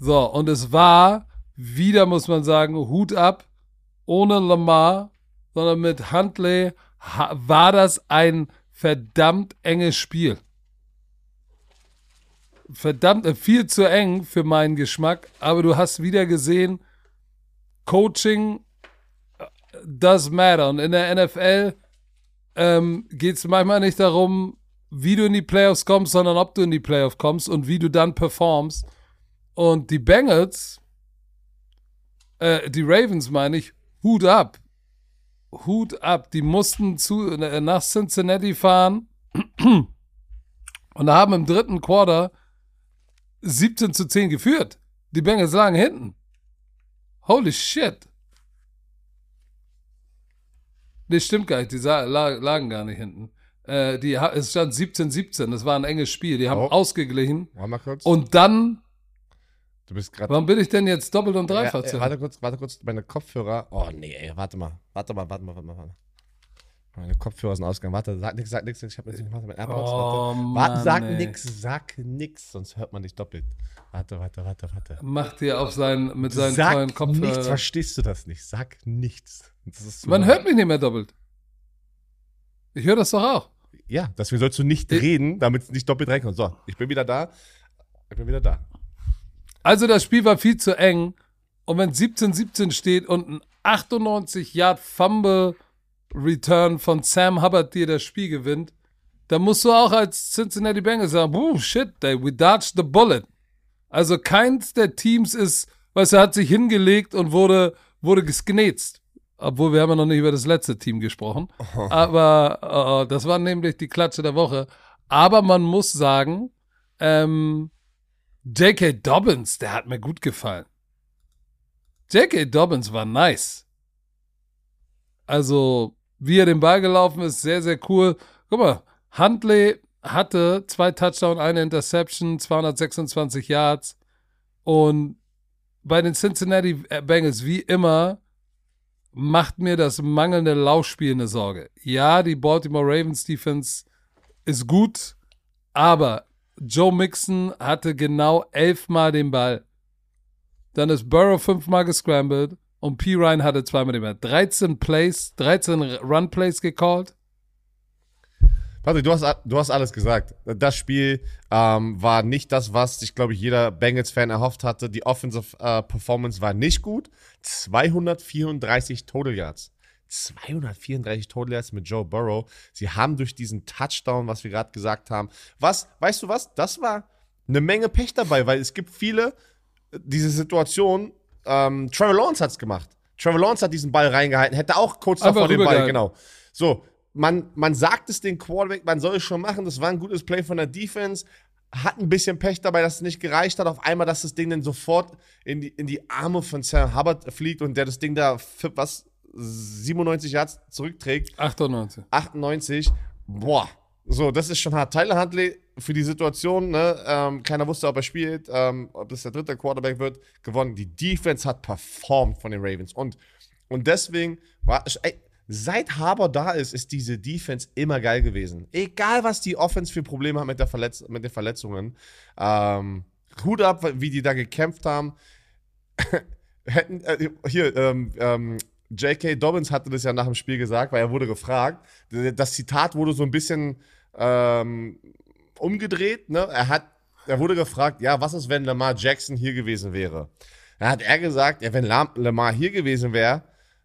So, und es war, wieder muss man sagen, Hut ab, ohne Lamar, sondern mit Huntley war das ein verdammt enges Spiel. Verdammt, äh, viel zu eng für meinen Geschmack, aber du hast wieder gesehen, Coaching äh, does matter. Und in der NFL ähm, geht es manchmal nicht darum, wie du in die Playoffs kommst, sondern ob du in die Playoffs kommst und wie du dann performst. Und die Bengals, äh, die Ravens meine ich, Hut ab. Hut ab. Die mussten zu, äh, nach Cincinnati fahren und haben im dritten Quarter 17 zu 10 geführt. Die Bengals lagen hinten. Holy shit. Nee, stimmt gar nicht. Die lagen gar nicht hinten. Äh, die, es stand 17-17. Das war ein enges Spiel. Die haben Oh. ausgeglichen. Und dann, du bist gerade. warum bin ich denn jetzt doppelt und dreifach Ja, warte kurz, warte kurz, meine Kopfhörer. Oh nee, ey, warte mal. Warte mal, warte mal, warte mal. Warte. mal. Meine Kopfhörer sind ausgegangen. Warte, sag nix, sag nix. Ich hab jetzt nicht gemacht. Mein AirPods. Oh, warte. warte, Mann, sag nix, sag nix, sonst hört man dich doppelt. Warte, warte, warte, warte. Macht ihr auf sein, mit seinen Sag tollen nichts, Kopfhörern. verstehst du das nicht? Sag nichts. Zu Man hört mich nicht mehr doppelt. Ich höre das doch auch. Ja, deswegen sollst du nicht Ich- reden, damit es nicht doppelt reinkommt. So, ich bin wieder da. Ich bin wieder da. Also das Spiel war viel zu eng. Und wenn 17-17 steht und ein 98 Yard Fumble Return von Sam Hubbard dir das Spiel gewinnt, dann musst du auch als Cincinnati Bengals sagen, oh shit, they, we dodged the bullet. Also keins der Teams ist, weißt du, hat sich hingelegt und wurde, wurde gesknetzt. Obwohl wir haben ja noch nicht über das letzte Team gesprochen. Aber äh, das war nämlich die Klatsche der Woche. Aber man muss sagen, ähm, J.K. Dobbins, der hat mir gut gefallen. J.K. Dobbins war nice. Also, wie er den Ball gelaufen ist, sehr, sehr cool. Guck mal, Huntley hatte zwei Touchdown, eine Interception, 226 Yards. Und bei den Cincinnati Bengals, wie immer, macht mir das mangelnde Laufspiel eine Sorge. Ja, die Baltimore Ravens Defense ist gut, aber Joe Mixon hatte genau elfmal den Ball. Dann ist Burrow fünfmal gescrambled und P. Ryan hatte zweimal den Ball. 13 Plays, 13 Run Plays gecallt. Patrick, du hast, du hast alles gesagt. Das Spiel ähm, war nicht das, was sich, glaube ich, jeder Bengals-Fan erhofft hatte. Die Offensive äh, Performance war nicht gut. 234 Total Yards. 234 Total Yards mit Joe Burrow. Sie haben durch diesen Touchdown, was wir gerade gesagt haben, was, weißt du was? Das war eine Menge Pech dabei, weil es gibt viele, äh, diese Situation, ähm, Trevor Lawrence hat's gemacht. Trevor Lawrence hat diesen Ball reingehalten, hätte auch kurz davor den Ball, genau. So, man, man sagt es den Quarterback, man soll es schon machen. Das war ein gutes Play von der Defense. Hat ein bisschen Pech dabei, dass es nicht gereicht hat. Auf einmal, dass das Ding dann sofort in die, in die Arme von Sam Hubbard fliegt und der das Ding da was 97 Yards zurückträgt. 98. 98. Boah. So, das ist schon hart. Tyler Huntley für die Situation, ne, ähm, keiner wusste, ob er spielt, ähm, ob das der dritte Quarterback wird, gewonnen. Die Defense hat performt von den Ravens. Und, und deswegen war, ey, seit Harbour da ist, ist diese Defense immer geil gewesen. Egal, was die Offense für Probleme hat mit, der Verletz mit den Verletzungen. Ähm, Hut ab, wie die da gekämpft haben. hätten, äh, hier, ähm, ähm, J.K. Dobbins hatte das ja nach dem Spiel gesagt, weil er wurde gefragt. Das Zitat wurde so ein bisschen ähm, umgedreht. Ne? Er, hat, er wurde gefragt, ja, was ist, wenn Lamar Jackson hier gewesen wäre? Da hat er gesagt, ja, wenn Lamar hier gewesen wäre,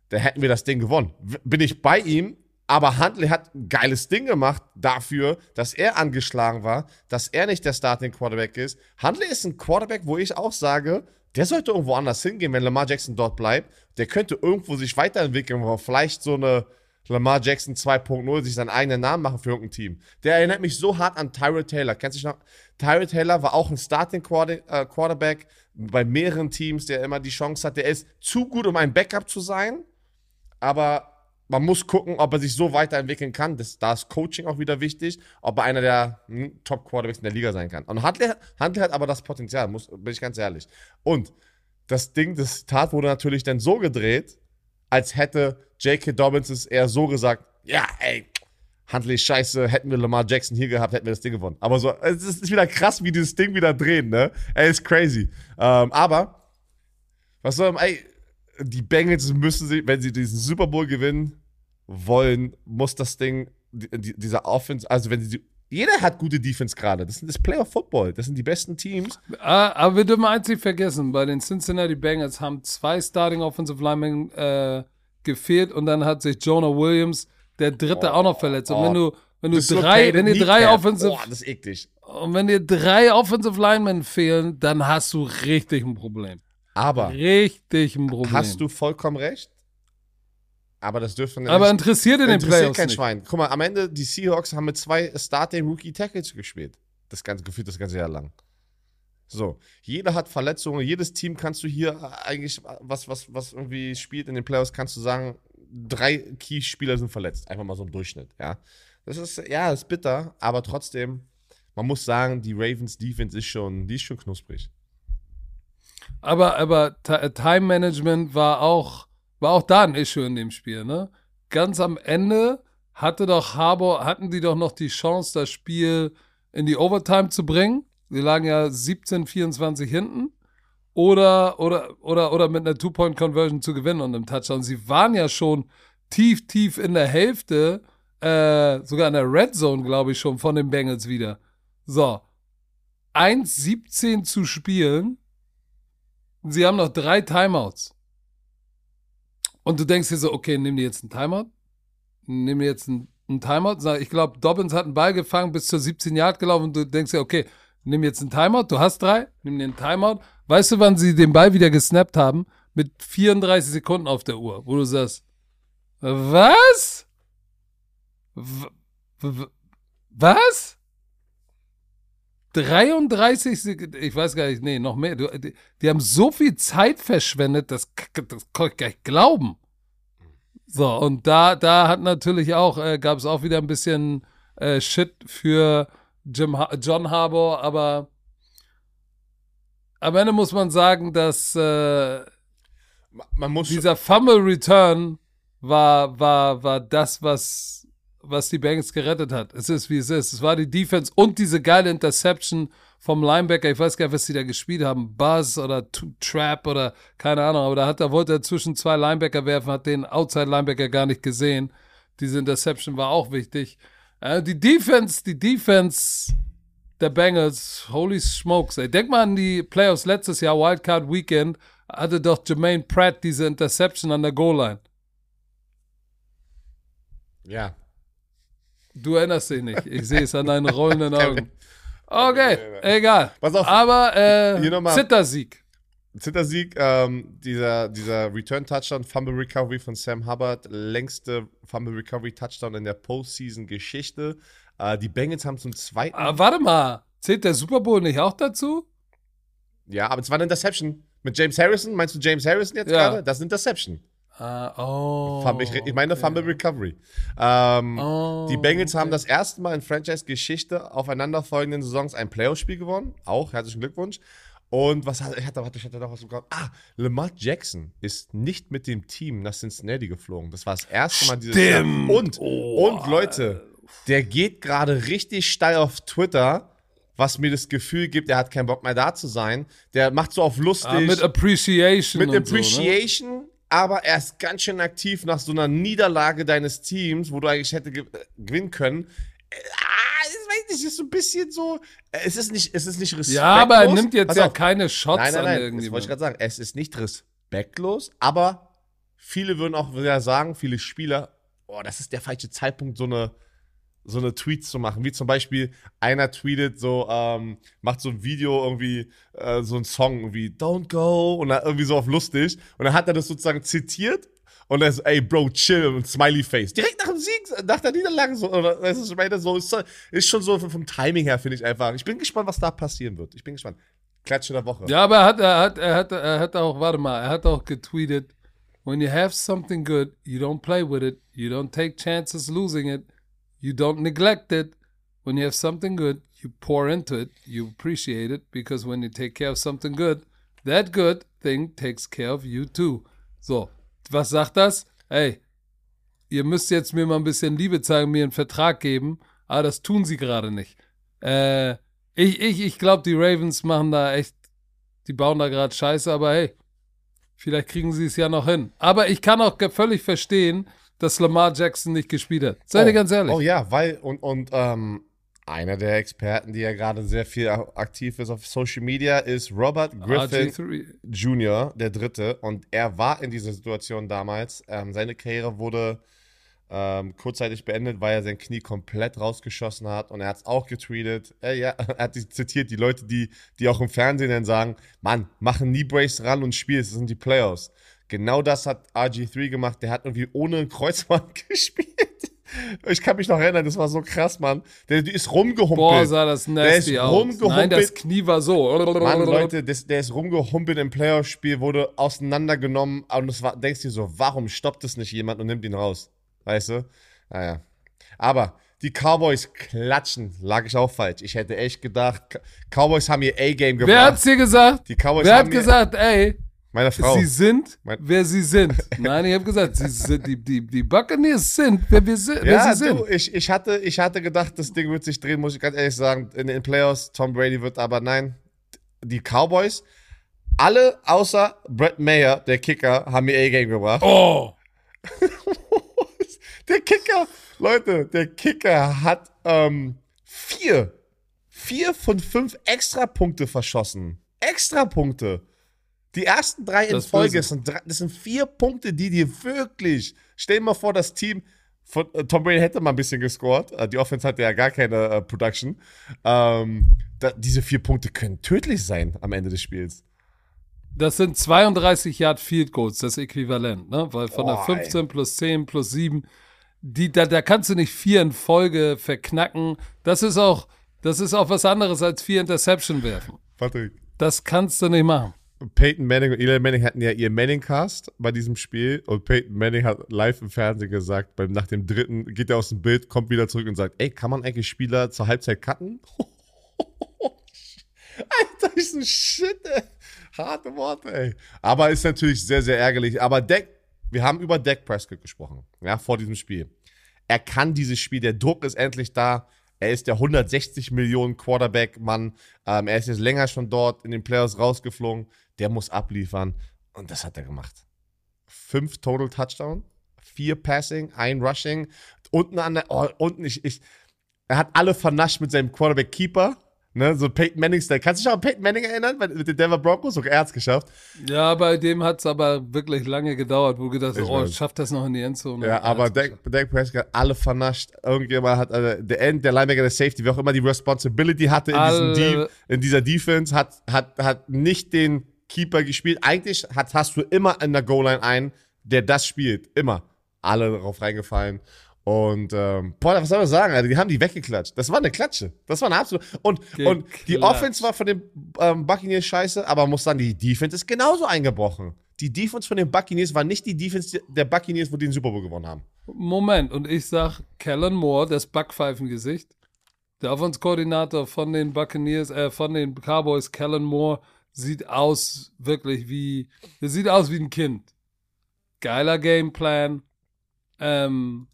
dann hätten wir das Ding gewonnen. Bin ich bei ihm, aber Huntley hat ein geiles Ding gemacht dafür, dass er angeschlagen war, dass er nicht der Starting Quarterback ist. Huntley ist ein Quarterback, wo ich auch sage, der sollte irgendwo anders hingehen, wenn Lamar Jackson dort bleibt. Der könnte irgendwo sich weiterentwickeln, wo vielleicht so eine Lamar Jackson 2.0 sich seinen eigenen Namen machen für irgendein Team. Der erinnert mich so hart an Tyrell Taylor. Kennst du dich noch? Tyrell Taylor war auch ein Starting äh, Quarterback bei mehreren Teams, der immer die Chance hat. Der ist zu gut, um ein Backup zu sein, aber man muss gucken, ob er sich so weiterentwickeln kann. Das, da ist Coaching auch wieder wichtig, ob er einer der hm, Top-Quarterbacks in der Liga sein kann. Und Huntley, Huntley hat aber das Potenzial, muss, bin ich ganz ehrlich. Und das Ding, das Tat wurde natürlich dann so gedreht, als hätte J.K. Dobbins es eher so gesagt, ja, ey, Huntley scheiße, hätten wir Lamar Jackson hier gehabt, hätten wir das Ding gewonnen. Aber so, es ist wieder krass, wie dieses Ding wieder drehen, ne? Ey, ist crazy. Ähm, aber, was soll, ey, die Bengals müssen sie, wenn sie diesen Super Bowl gewinnen wollen, muss das Ding, die, dieser Offense, also wenn sie, jeder hat gute Defense gerade. Das ist das Player Football. Das sind die besten Teams. Ah, aber wir dürfen eins nicht vergessen: Bei den Cincinnati Bengals haben zwei Starting Offensive Linemen äh, gefehlt und dann hat sich Jonah Williams, der dritte, oh, auch noch verletzt. Und oh, wenn du, wenn du drei, wenn dir drei Offensive. Oh, das ist eklig. Und wenn dir drei Offensive Linemen fehlen, dann hast du richtig ein Problem. Aber richtig ein Problem. Hast du vollkommen recht. Aber das dürfen Aber interessiert in den Playoffs kein nicht. Schwein. Guck mal, am Ende, die Seahawks haben mit zwei Starting Rookie Tackles gespielt. Das ganze gefühlt das ganze Jahr lang. So, jeder hat Verletzungen, jedes Team kannst du hier eigentlich, was, was, was irgendwie spielt in den Playoffs, kannst du sagen, drei Key-Spieler sind verletzt. Einfach mal so im Durchschnitt, ja. Das ist, ja, ist bitter, aber trotzdem, man muss sagen, die Ravens Defense ist schon, die ist schon knusprig. Aber, aber Time Management war auch, war auch da ein Issue in dem Spiel, ne? Ganz am Ende hatte doch Harbour, hatten die doch noch die Chance, das Spiel in die Overtime zu bringen. Sie lagen ja 17, 24 hinten. Oder, oder, oder, oder mit einer Two-Point-Conversion zu gewinnen und einem Touchdown. Sie waren ja schon tief, tief in der Hälfte, äh, sogar in der Red Zone, glaube ich, schon von den Bengals wieder. So. 1,17 zu spielen sie haben noch drei Timeouts. Und du denkst dir so, okay, nimm dir jetzt einen Timeout. Nimm dir jetzt einen, einen Timeout. Ich glaube, Dobbins hat einen Ball gefangen, bis zur 17 Yard gelaufen und du denkst dir, okay, nimm jetzt einen Timeout. Du hast drei, nimm dir einen Timeout. Weißt du, wann sie den Ball wieder gesnappt haben? Mit 34 Sekunden auf der Uhr, wo du sagst, was? W was? 33 Sekunden, ich weiß gar nicht, nee, noch mehr. Die, die, haben so viel Zeit verschwendet, das, das kann ich gar nicht glauben. So, und da, da hat natürlich auch, äh, gab es auch wieder ein bisschen äh, Shit für Jim ha John Harbour, aber am Ende muss man sagen, dass äh, man muss dieser Fumble Return war, war, war das, was was die Bengals gerettet hat. Es ist, wie es ist. Es war die Defense und diese geile Interception vom Linebacker. Ich weiß gar nicht, was sie da gespielt haben. Buzz oder Trap oder keine Ahnung. Aber da, hat, da wollte er zwischen zwei Linebacker werfen, hat den Outside-Linebacker gar nicht gesehen. Diese Interception war auch wichtig. Äh, die Defense, die Defense der Bengals, holy smokes. Ey. Denk mal an die Playoffs letztes Jahr, Wildcard Weekend, hatte doch Jermaine Pratt diese Interception an der Goal-Line. Ja, Du erinnerst dich nicht. Ich sehe es an deinen rollenden Augen. Okay, egal. Pass auf. Aber äh, Zittersieg. Zittersieg, ähm, dieser, dieser Return-Touchdown, Fumble Recovery von Sam Hubbard, längste Fumble Recovery Touchdown in der Postseason-Geschichte. Äh, die Bengals haben zum zweiten. Ah, warte mal, zählt der Super Bowl nicht auch dazu? Ja, aber es war eine Interception. Mit James Harrison, meinst du James Harrison jetzt ja. gerade? Das ist eine Interception. Uh, oh, ich, ich meine okay. Fumble Recovery. Ähm, oh, die Bengals okay. haben das erste Mal in Franchise-Geschichte aufeinanderfolgenden Saisons ein Playoff-Spiel gewonnen. Auch herzlichen Glückwunsch. Und was hat, ich hatte, ich hatte noch was bekommen. Ah, Lamar Jackson ist nicht mit dem Team nach Cincinnati geflogen. Das war das erste Mal dieses Jahr. Und, oh. und Leute, der geht gerade richtig steil auf Twitter was mir das Gefühl gibt, er hat keinen Bock mehr da zu sein. Der macht so auf lustig. Ah, mit Appreciation. Mit und Appreciation, so, ne? Aber er ist ganz schön aktiv nach so einer Niederlage deines Teams, wo du eigentlich hätte ge gewinnen können. Ah, ich weiß nicht, ist so ein bisschen so. Es ist nicht, es ist nicht respektlos. Ja, aber er nimmt jetzt Pass ja auf. keine Shots nein, nein, nein, an irgendwie. Das wollte ich gerade sagen. Es ist nicht respektlos, aber viele würden auch wieder sagen, viele Spieler, oh, das ist der falsche Zeitpunkt, so eine so eine Tweets zu machen. Wie zum Beispiel, einer tweetet so, ähm, macht so ein Video irgendwie, äh, so ein Song irgendwie, Don't Go und dann irgendwie so auf lustig. Und dann hat er das sozusagen zitiert und er ist, ey, Bro, chill und Smiley Face. Direkt nach dem Sieg, nach der Niederlage so, oder das ist, meine, so, ist, ist schon so vom Timing her, finde ich einfach. Ich bin gespannt, was da passieren wird. Ich bin gespannt. Klatsche der Woche. Ja, aber er hat, er hat, er hat, er hat auch, warte mal, er hat auch getweetet, when you have something good, you don't play with it, you don't take chances losing it, You don't neglect it. When you have something good, you pour into it, you appreciate it, because when you take care of something good, that good thing takes care of you too. So, was sagt das? Hey, ihr müsst jetzt mir mal ein bisschen Liebe zeigen, mir einen Vertrag geben, aber das tun sie gerade nicht. Äh, ich ich, ich glaube, die Ravens machen da echt, die bauen da gerade Scheiße, aber hey, vielleicht kriegen sie es ja noch hin. Aber ich kann auch völlig verstehen, dass Lamar Jackson nicht gespielt hat. Seid oh, ihr ganz ehrlich. Oh ja, weil, und, und ähm, einer der Experten, die ja gerade sehr viel aktiv ist auf Social Media, ist Robert Griffin RG3. Jr., der Dritte. Und er war in dieser Situation damals. Ähm, seine Karriere wurde ähm, kurzzeitig beendet, weil er sein Knie komplett rausgeschossen hat. Und er hat es auch getweetet. Äh, ja, er hat zitiert die Leute, die, die auch im Fernsehen dann sagen: Mann, mach ein Knee Brace ran und spiel, es sind die Playoffs. Genau das hat RG3 gemacht. Der hat irgendwie ohne Kreuzband gespielt. Ich kann mich noch erinnern, das war so krass, Mann. Der, der ist rumgehumpelt. Boah, sah das nasty der ist aus. Nein, das Knie war so. Mann, Leute, das, der ist rumgehumpelt im Playoff-Spiel, wurde auseinandergenommen und es war, denkst du so, warum stoppt es nicht jemand und nimmt ihn raus? Weißt du? Naja. Aber die Cowboys klatschen, lag ich auch falsch. Ich hätte echt gedacht, Cowboys haben ihr A-Game gebracht. Wer hat's dir gesagt? Die Cowboys Wer hat gesagt, ey, meine Frau. Sie sind, mein wer sie sind. Nein, ich habe gesagt, sie sind, die, die, die Buccaneers sind, wer, wir sind, wer sie sind. Du, ich, ich, hatte, ich hatte gedacht, das Ding wird sich drehen, muss ich ganz ehrlich sagen. In den Playoffs, Tom Brady wird aber nein. Die Cowboys, alle außer Brett Mayer, der Kicker, haben mir A-Game gebracht. Oh! der Kicker, Leute, der Kicker hat ähm, vier, vier von fünf Extrapunkte verschossen. Extrapunkte. Die ersten drei in Folge, das sind, das sind vier Punkte, die dir wirklich. Stell dir mal vor, das Team von äh, Tom Brady hätte mal ein bisschen gescored. Äh, die Offense hatte ja gar keine äh, Production. Ähm, da, diese vier Punkte können tödlich sein am Ende des Spiels. Das sind 32 Yard Field Goals, das Äquivalent, ne? Weil von oh, der 15 ey. plus 10 plus 7, die, da, da kannst du nicht vier in Folge verknacken. Das ist auch, das ist auch was anderes als vier Interception werfen. Patrick. Das kannst du nicht machen. Peyton Manning und Eli Manning hatten ja ihr Manning-Cast bei diesem Spiel und Peyton Manning hat live im Fernsehen gesagt, beim, nach dem dritten geht er aus dem Bild, kommt wieder zurück und sagt, ey, kann man eigentlich Spieler zur Halbzeit cutten? Alter, ist ein Shit, ey. Harte Worte, ey. Aber ist natürlich sehr, sehr ärgerlich. Aber Deck, wir haben über Deck Prescott gesprochen, ja, vor diesem Spiel. Er kann dieses Spiel, der Druck ist endlich da. Er ist der 160 Millionen Quarterback-Mann. Ähm, er ist jetzt länger schon dort in den Playoffs rausgeflogen der muss abliefern. Und das hat er gemacht. Fünf Total Touchdown, vier Passing, ein Rushing. Unten an der, oh, unten, ich, ich, er hat alle vernascht mit seinem Quarterback Keeper. Ne, so Peyton Manning-Style. Kannst du dich auch an Peyton Manning erinnern? Mit den Denver Broncos? Er hat es geschafft. Ja, bei dem hat es aber wirklich lange gedauert, wo du gedacht hast, oh, schafft das noch in die Endzone. Ja, aber Dak, Dak Prescott alle vernascht. Irgendjemand hat, also der End, der Linebacker, der Safety, wer auch immer die Responsibility hatte in, diesem, in dieser Defense, hat, hat, hat nicht den Keeper gespielt. Eigentlich hat, hast du immer in der Goal-Line einen, der das spielt. Immer. Alle darauf reingefallen. Und ähm, boah, was soll man sagen, Alter, die haben die weggeklatscht. Das war eine Klatsche. Das war eine absolute. Und, und die Offense war von den ähm, Buccaneers scheiße, aber man muss sagen, die Defense ist genauso eingebrochen. Die Defense von den Buccaneers war nicht die Defense der Buccaneers, wo die den Super Bowl gewonnen haben. Moment, und ich sag, Kellen Moore, das Backpfeifengesicht, der Offense-Koordinator von den Buccaneers, äh, von den Cowboys, Kellen Moore, sieht aus wirklich wie, der sieht aus wie ein Kind. Geiler Gameplan. Ähm,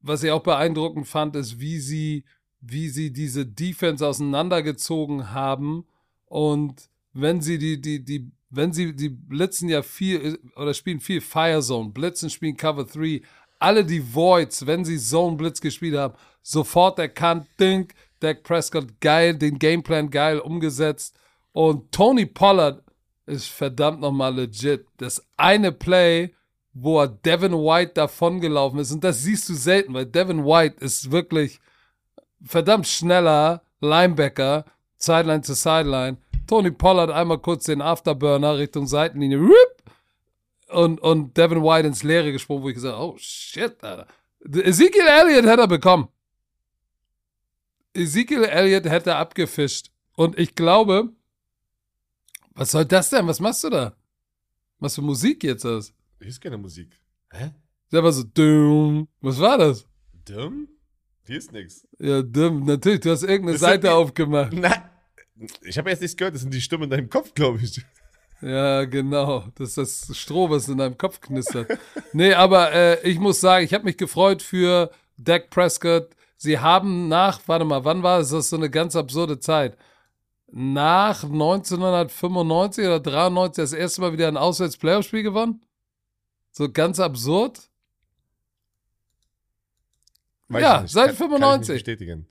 was ich auch beeindruckend fand, ist, wie sie wie sie diese Defense auseinandergezogen haben und wenn sie die, die, die, wenn sie, die blitzen ja viel oder spielen viel Fire Zone, blitzen spielen Cover 3, alle die Voids, wenn sie Zone Blitz gespielt haben, sofort erkannt, Dink, Dak Prescott geil, den Gameplan geil umgesetzt und Tony Pollard ist verdammt nochmal legit. Das eine Play, wo er Devin White davongelaufen ist und das siehst du selten, weil Devin White ist wirklich verdammt schneller Linebacker, Sideline zu Sideline. Tony Pollard einmal kurz den Afterburner Richtung Seitenlinie. Und, und Devin White ins Leere gesprungen, wo ich gesagt habe, oh shit, Alter. Ezekiel Elliott hätte er bekommen. Ezekiel Elliott hätte abgefischt. Und ich glaube, was soll das denn? Was machst du da? Was für Musik jetzt ist? Hier ist keine Musik. Hä? Der war so, dumm. Was war das? Dumm? Hier ist nichts. Ja, dumm. Natürlich, du hast irgendeine Das Seite die- aufgemacht. Na, ich habe jetzt nichts gehört, das sind die Stimmen in deinem Kopf, glaube ich. Ja, genau. Das ist das Stroh, was in deinem Kopf knistert. nee, aber äh, ich muss sagen, ich habe mich gefreut für Dak Prescott. Sie haben nach, warte mal, wann war es? Das ist so eine ganz absurde Zeit. Nach 1995 oder 93 das erste Mal wieder ein Auswärts-Playoff-Spiel gewonnen? So ganz absurd? Weiß Ja, seit Kann- Kann ich 95. nicht bestätigen.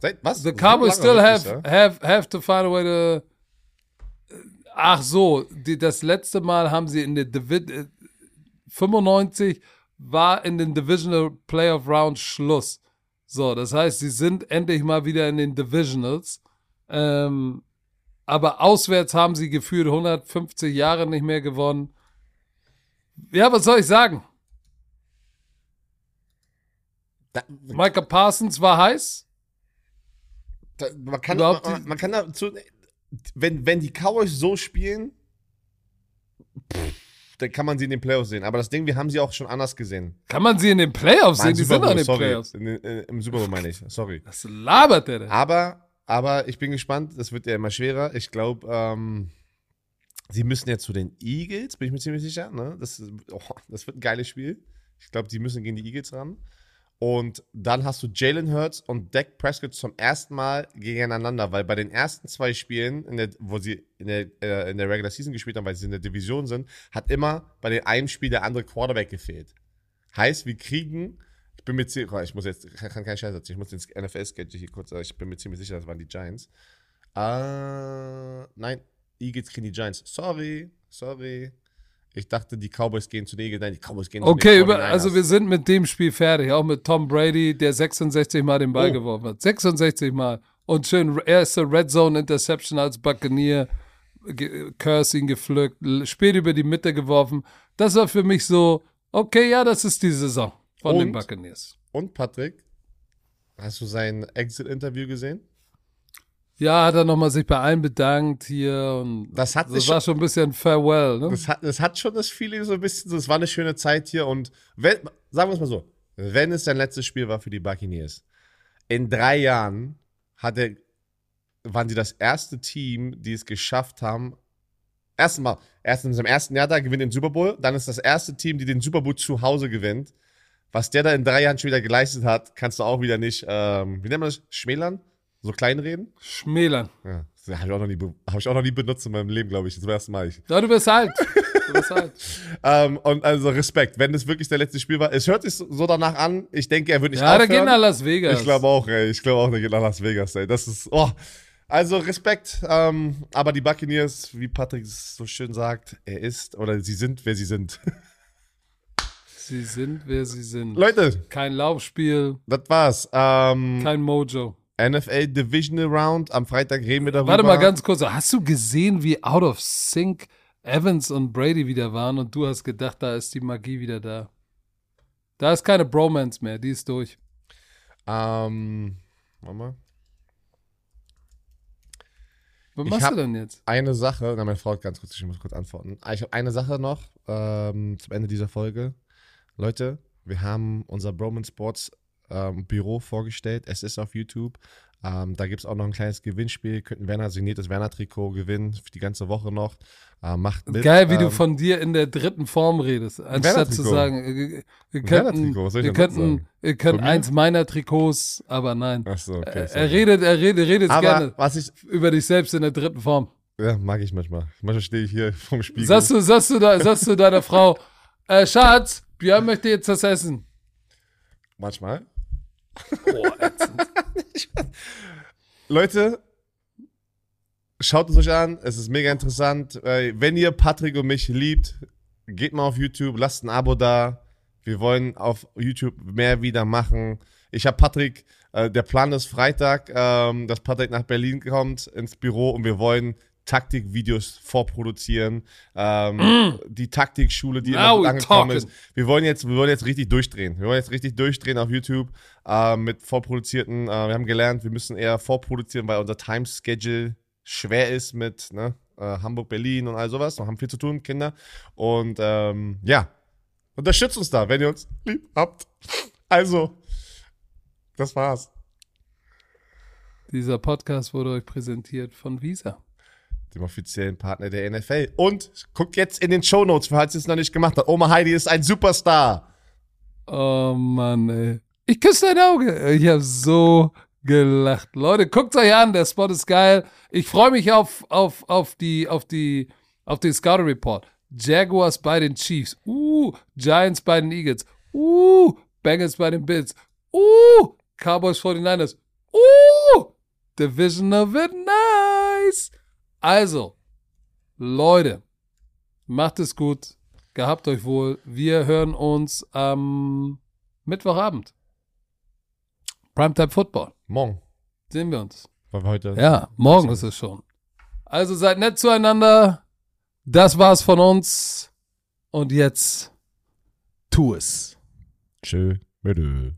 Seit was? The So Cowboys lange still have, ja? have, have to find a way to. Ach so, die, das letzte Mal haben sie in der Divi äh, 95 war in den Divisional Playoff Round Schluss. So, das heißt, sie sind endlich mal wieder in den Divisionals. Ähm, aber auswärts haben sie gefühlt 150 Jahre nicht mehr gewonnen. Ja, was soll ich sagen? Da, Micah Parsons war heiß. da, man, kann, man, die- man kann dazu, wenn, wenn die Cowboys so spielen, pff, dann kann man sie in den Playoffs sehen. Aber das Ding, wir haben sie auch schon anders gesehen. Kann man sie in den Playoffs Nein, sehen? Die Super sind doch in den sorry. Playoffs. In, den- äh, Im Super Bowl meine ich, sorry. Was labert der denn? Aber, aber ich bin gespannt, das wird ja immer schwerer. Ich glaube, ähm, sie müssen jetzt zu den Eagles, bin ich mir ziemlich sicher. Ne? Das, oh, das wird ein geiles Spiel. Ich glaube, die müssen gegen die Eagles ran. Und dann hast du Jalen Hurts und Dak Prescott zum ersten Mal gegeneinander, weil bei den ersten zwei Spielen, der, wo sie in der, äh, in der Regular Season gespielt haben, weil sie in der Division sind, hat immer bei dem einen Spiel der andere Quarterback gefehlt. Heißt, wir kriegen, ich bin mir ziemlich, ich muss jetzt, kann kann keinen Scheiß erzählen, ich muss ins NFL-Schedule hier kurz, ich bin mir ziemlich sicher, das waren die Giants. Äh, nein, Eagles kriegen die Giants. Sorry, sorry. Ich dachte, die Cowboys gehen zu den Eagles. Nein, die Cowboys gehen Okay, zu den über, 49ers. also wir sind mit dem Spiel fertig. Auch mit Tom Brady, der 66 Mal den Ball Oh. geworfen hat. 66 Mal. Und schön erste Red Zone Interception als Buccaneer. Curse ihn gepflückt, spät über die Mitte geworfen. Das war für mich so, okay, ja, das ist die Saison von den Und? Buccaneers. Und Patrick, hast du sein Exit-Interview gesehen? Ja, hat er nochmal sich bei allen bedankt hier und Das hat das war schon ein bisschen Farewell, ne? Das hat, das hat schon das Feeling so ein bisschen, es war eine schöne Zeit hier und wenn, sagen wir es mal so, wenn es sein letztes Spiel war für die Buccaneers, in drei Jahren hatte, waren sie das erste Team, die es geschafft haben, erstmal, erst in seinem ersten Jahr da gewinnt den Super Bowl, dann ist das erste Team, die den Super Bowl zu Hause gewinnt. Was der da in drei Jahren schon wieder geleistet hat, kannst du auch wieder nicht, ähm, wie nennt man das, schmälern? So kleinreden? Schmälern. Ja, das habe ich, auch noch nie be- hab ich auch noch nie benutzt in meinem Leben, glaube ich. Das war das erste Mal. Ich. Ja, du bist alt. Du bist alt. Ähm, und also Respekt, wenn es wirklich der letzte Spiel war. Es hört sich so danach an. Ich denke, er wird nicht Ja, der aufhören. geht nach Las Vegas. Ich glaube auch, ey. Ich glaube auch, der geht nach Las Vegas, ey. Das ist, oh. Also Respekt, ähm, aber die Buccaneers, wie Patrick so schön sagt, er ist oder sie sind, wer sie sind. Sie sind, wer sie sind. Leute, Kein Laufspiel, das war's. Ähm, kein Mojo. NFL Divisional Round. Am Freitag reden wir darüber. Warte mal ganz kurz. Hast du gesehen, wie out of sync Evans und Brady wieder waren und du hast gedacht, da ist die Magie wieder da? Da ist keine Bromance mehr, die ist durch. Ähm, warte mal. Was Ich machst du denn jetzt? eine Sache, na, meine Frau hat ganz kurz, ich muss kurz antworten. Ah, Ich habe eine Sache noch ähm, zum Ende dieser Folge. Leute, wir haben unser Broman Sports ähm, Büro vorgestellt. Es ist auf YouTube. Ähm, da gibt es auch noch ein kleines Gewinnspiel. Könnt ein Werner signiertes Werner-Trikot gewinnen für die ganze Woche noch. Äh, macht mit. Geil, wie ähm, du von dir in der dritten Form redest. Anstatt zu sagen, äh, wir könnten, soll ich wir könnten, sagen? wir können Von mir? eins meiner Trikots, aber nein. Ach so, okay. er, sorry. er redet, er redet, redet Aber gerne was ich, über dich selbst in der dritten Form. ja, mag ich manchmal. Manchmal stehe ich hier vorm Spiegel. Sagst du, sagst du, da, sagst du deiner Frau, äh, Schatz, Björn möchte jetzt das essen. Manchmal. Ätzend. Leute, schaut es euch an. Es ist mega interessant. Äh, Wenn ihr Patrick und mich liebt, geht mal auf YouTube, lasst ein Abo da. Wir wollen auf YouTube mehr wieder machen. Ich habe Patrick, äh, der Plan ist Freitag, ähm, dass Patrick nach Berlin kommt ins Büro und wir wollen Taktikvideos vorproduzieren. Ähm, Die Taktikschule, die Now immer angekommen ist. Wir wollen jetzt, wir wollen jetzt richtig durchdrehen. Wir wollen jetzt richtig durchdrehen auf YouTube äh, mit vorproduzierten. Äh, wir haben gelernt, wir müssen eher vorproduzieren, weil unser Time-Schedule schwer ist mit ne, äh, Hamburg, Berlin und all sowas. Wir haben viel zu tun, Kinder. Und ähm, ja, unterstützt uns da, wenn ihr uns lieb habt. Also, das war's. Dieser Podcast wurde euch präsentiert von Visa. Dem offiziellen Partner der NFL. Und guckt jetzt in den Shownotes, falls ihr es noch nicht gemacht habt. Oma Heidi ist ein Superstar. Oh Mann, ey. Ich küsse dein Auge. Ich habe so gelacht. Leute, guckt euch an, der Spot ist geil. Ich freue mich auf, auf, auf die, auf die, auf den Scouting Report. Jaguars bei den Chiefs. Uh, Giants bei den Eagles. Uh, Bengals bei den Bills. Uh, Cowboys 49ers. Uh, Division of it nice. Also, Leute, macht es gut. Gehabt euch wohl. Wir hören uns am Mittwochabend. Primetime Football. Morgen. Sehen wir uns. Weil wir heute. Ja, morgen ist es schon. Also seid nett zueinander. Das war's von uns. Und jetzt tu es. Tschö. Bitte.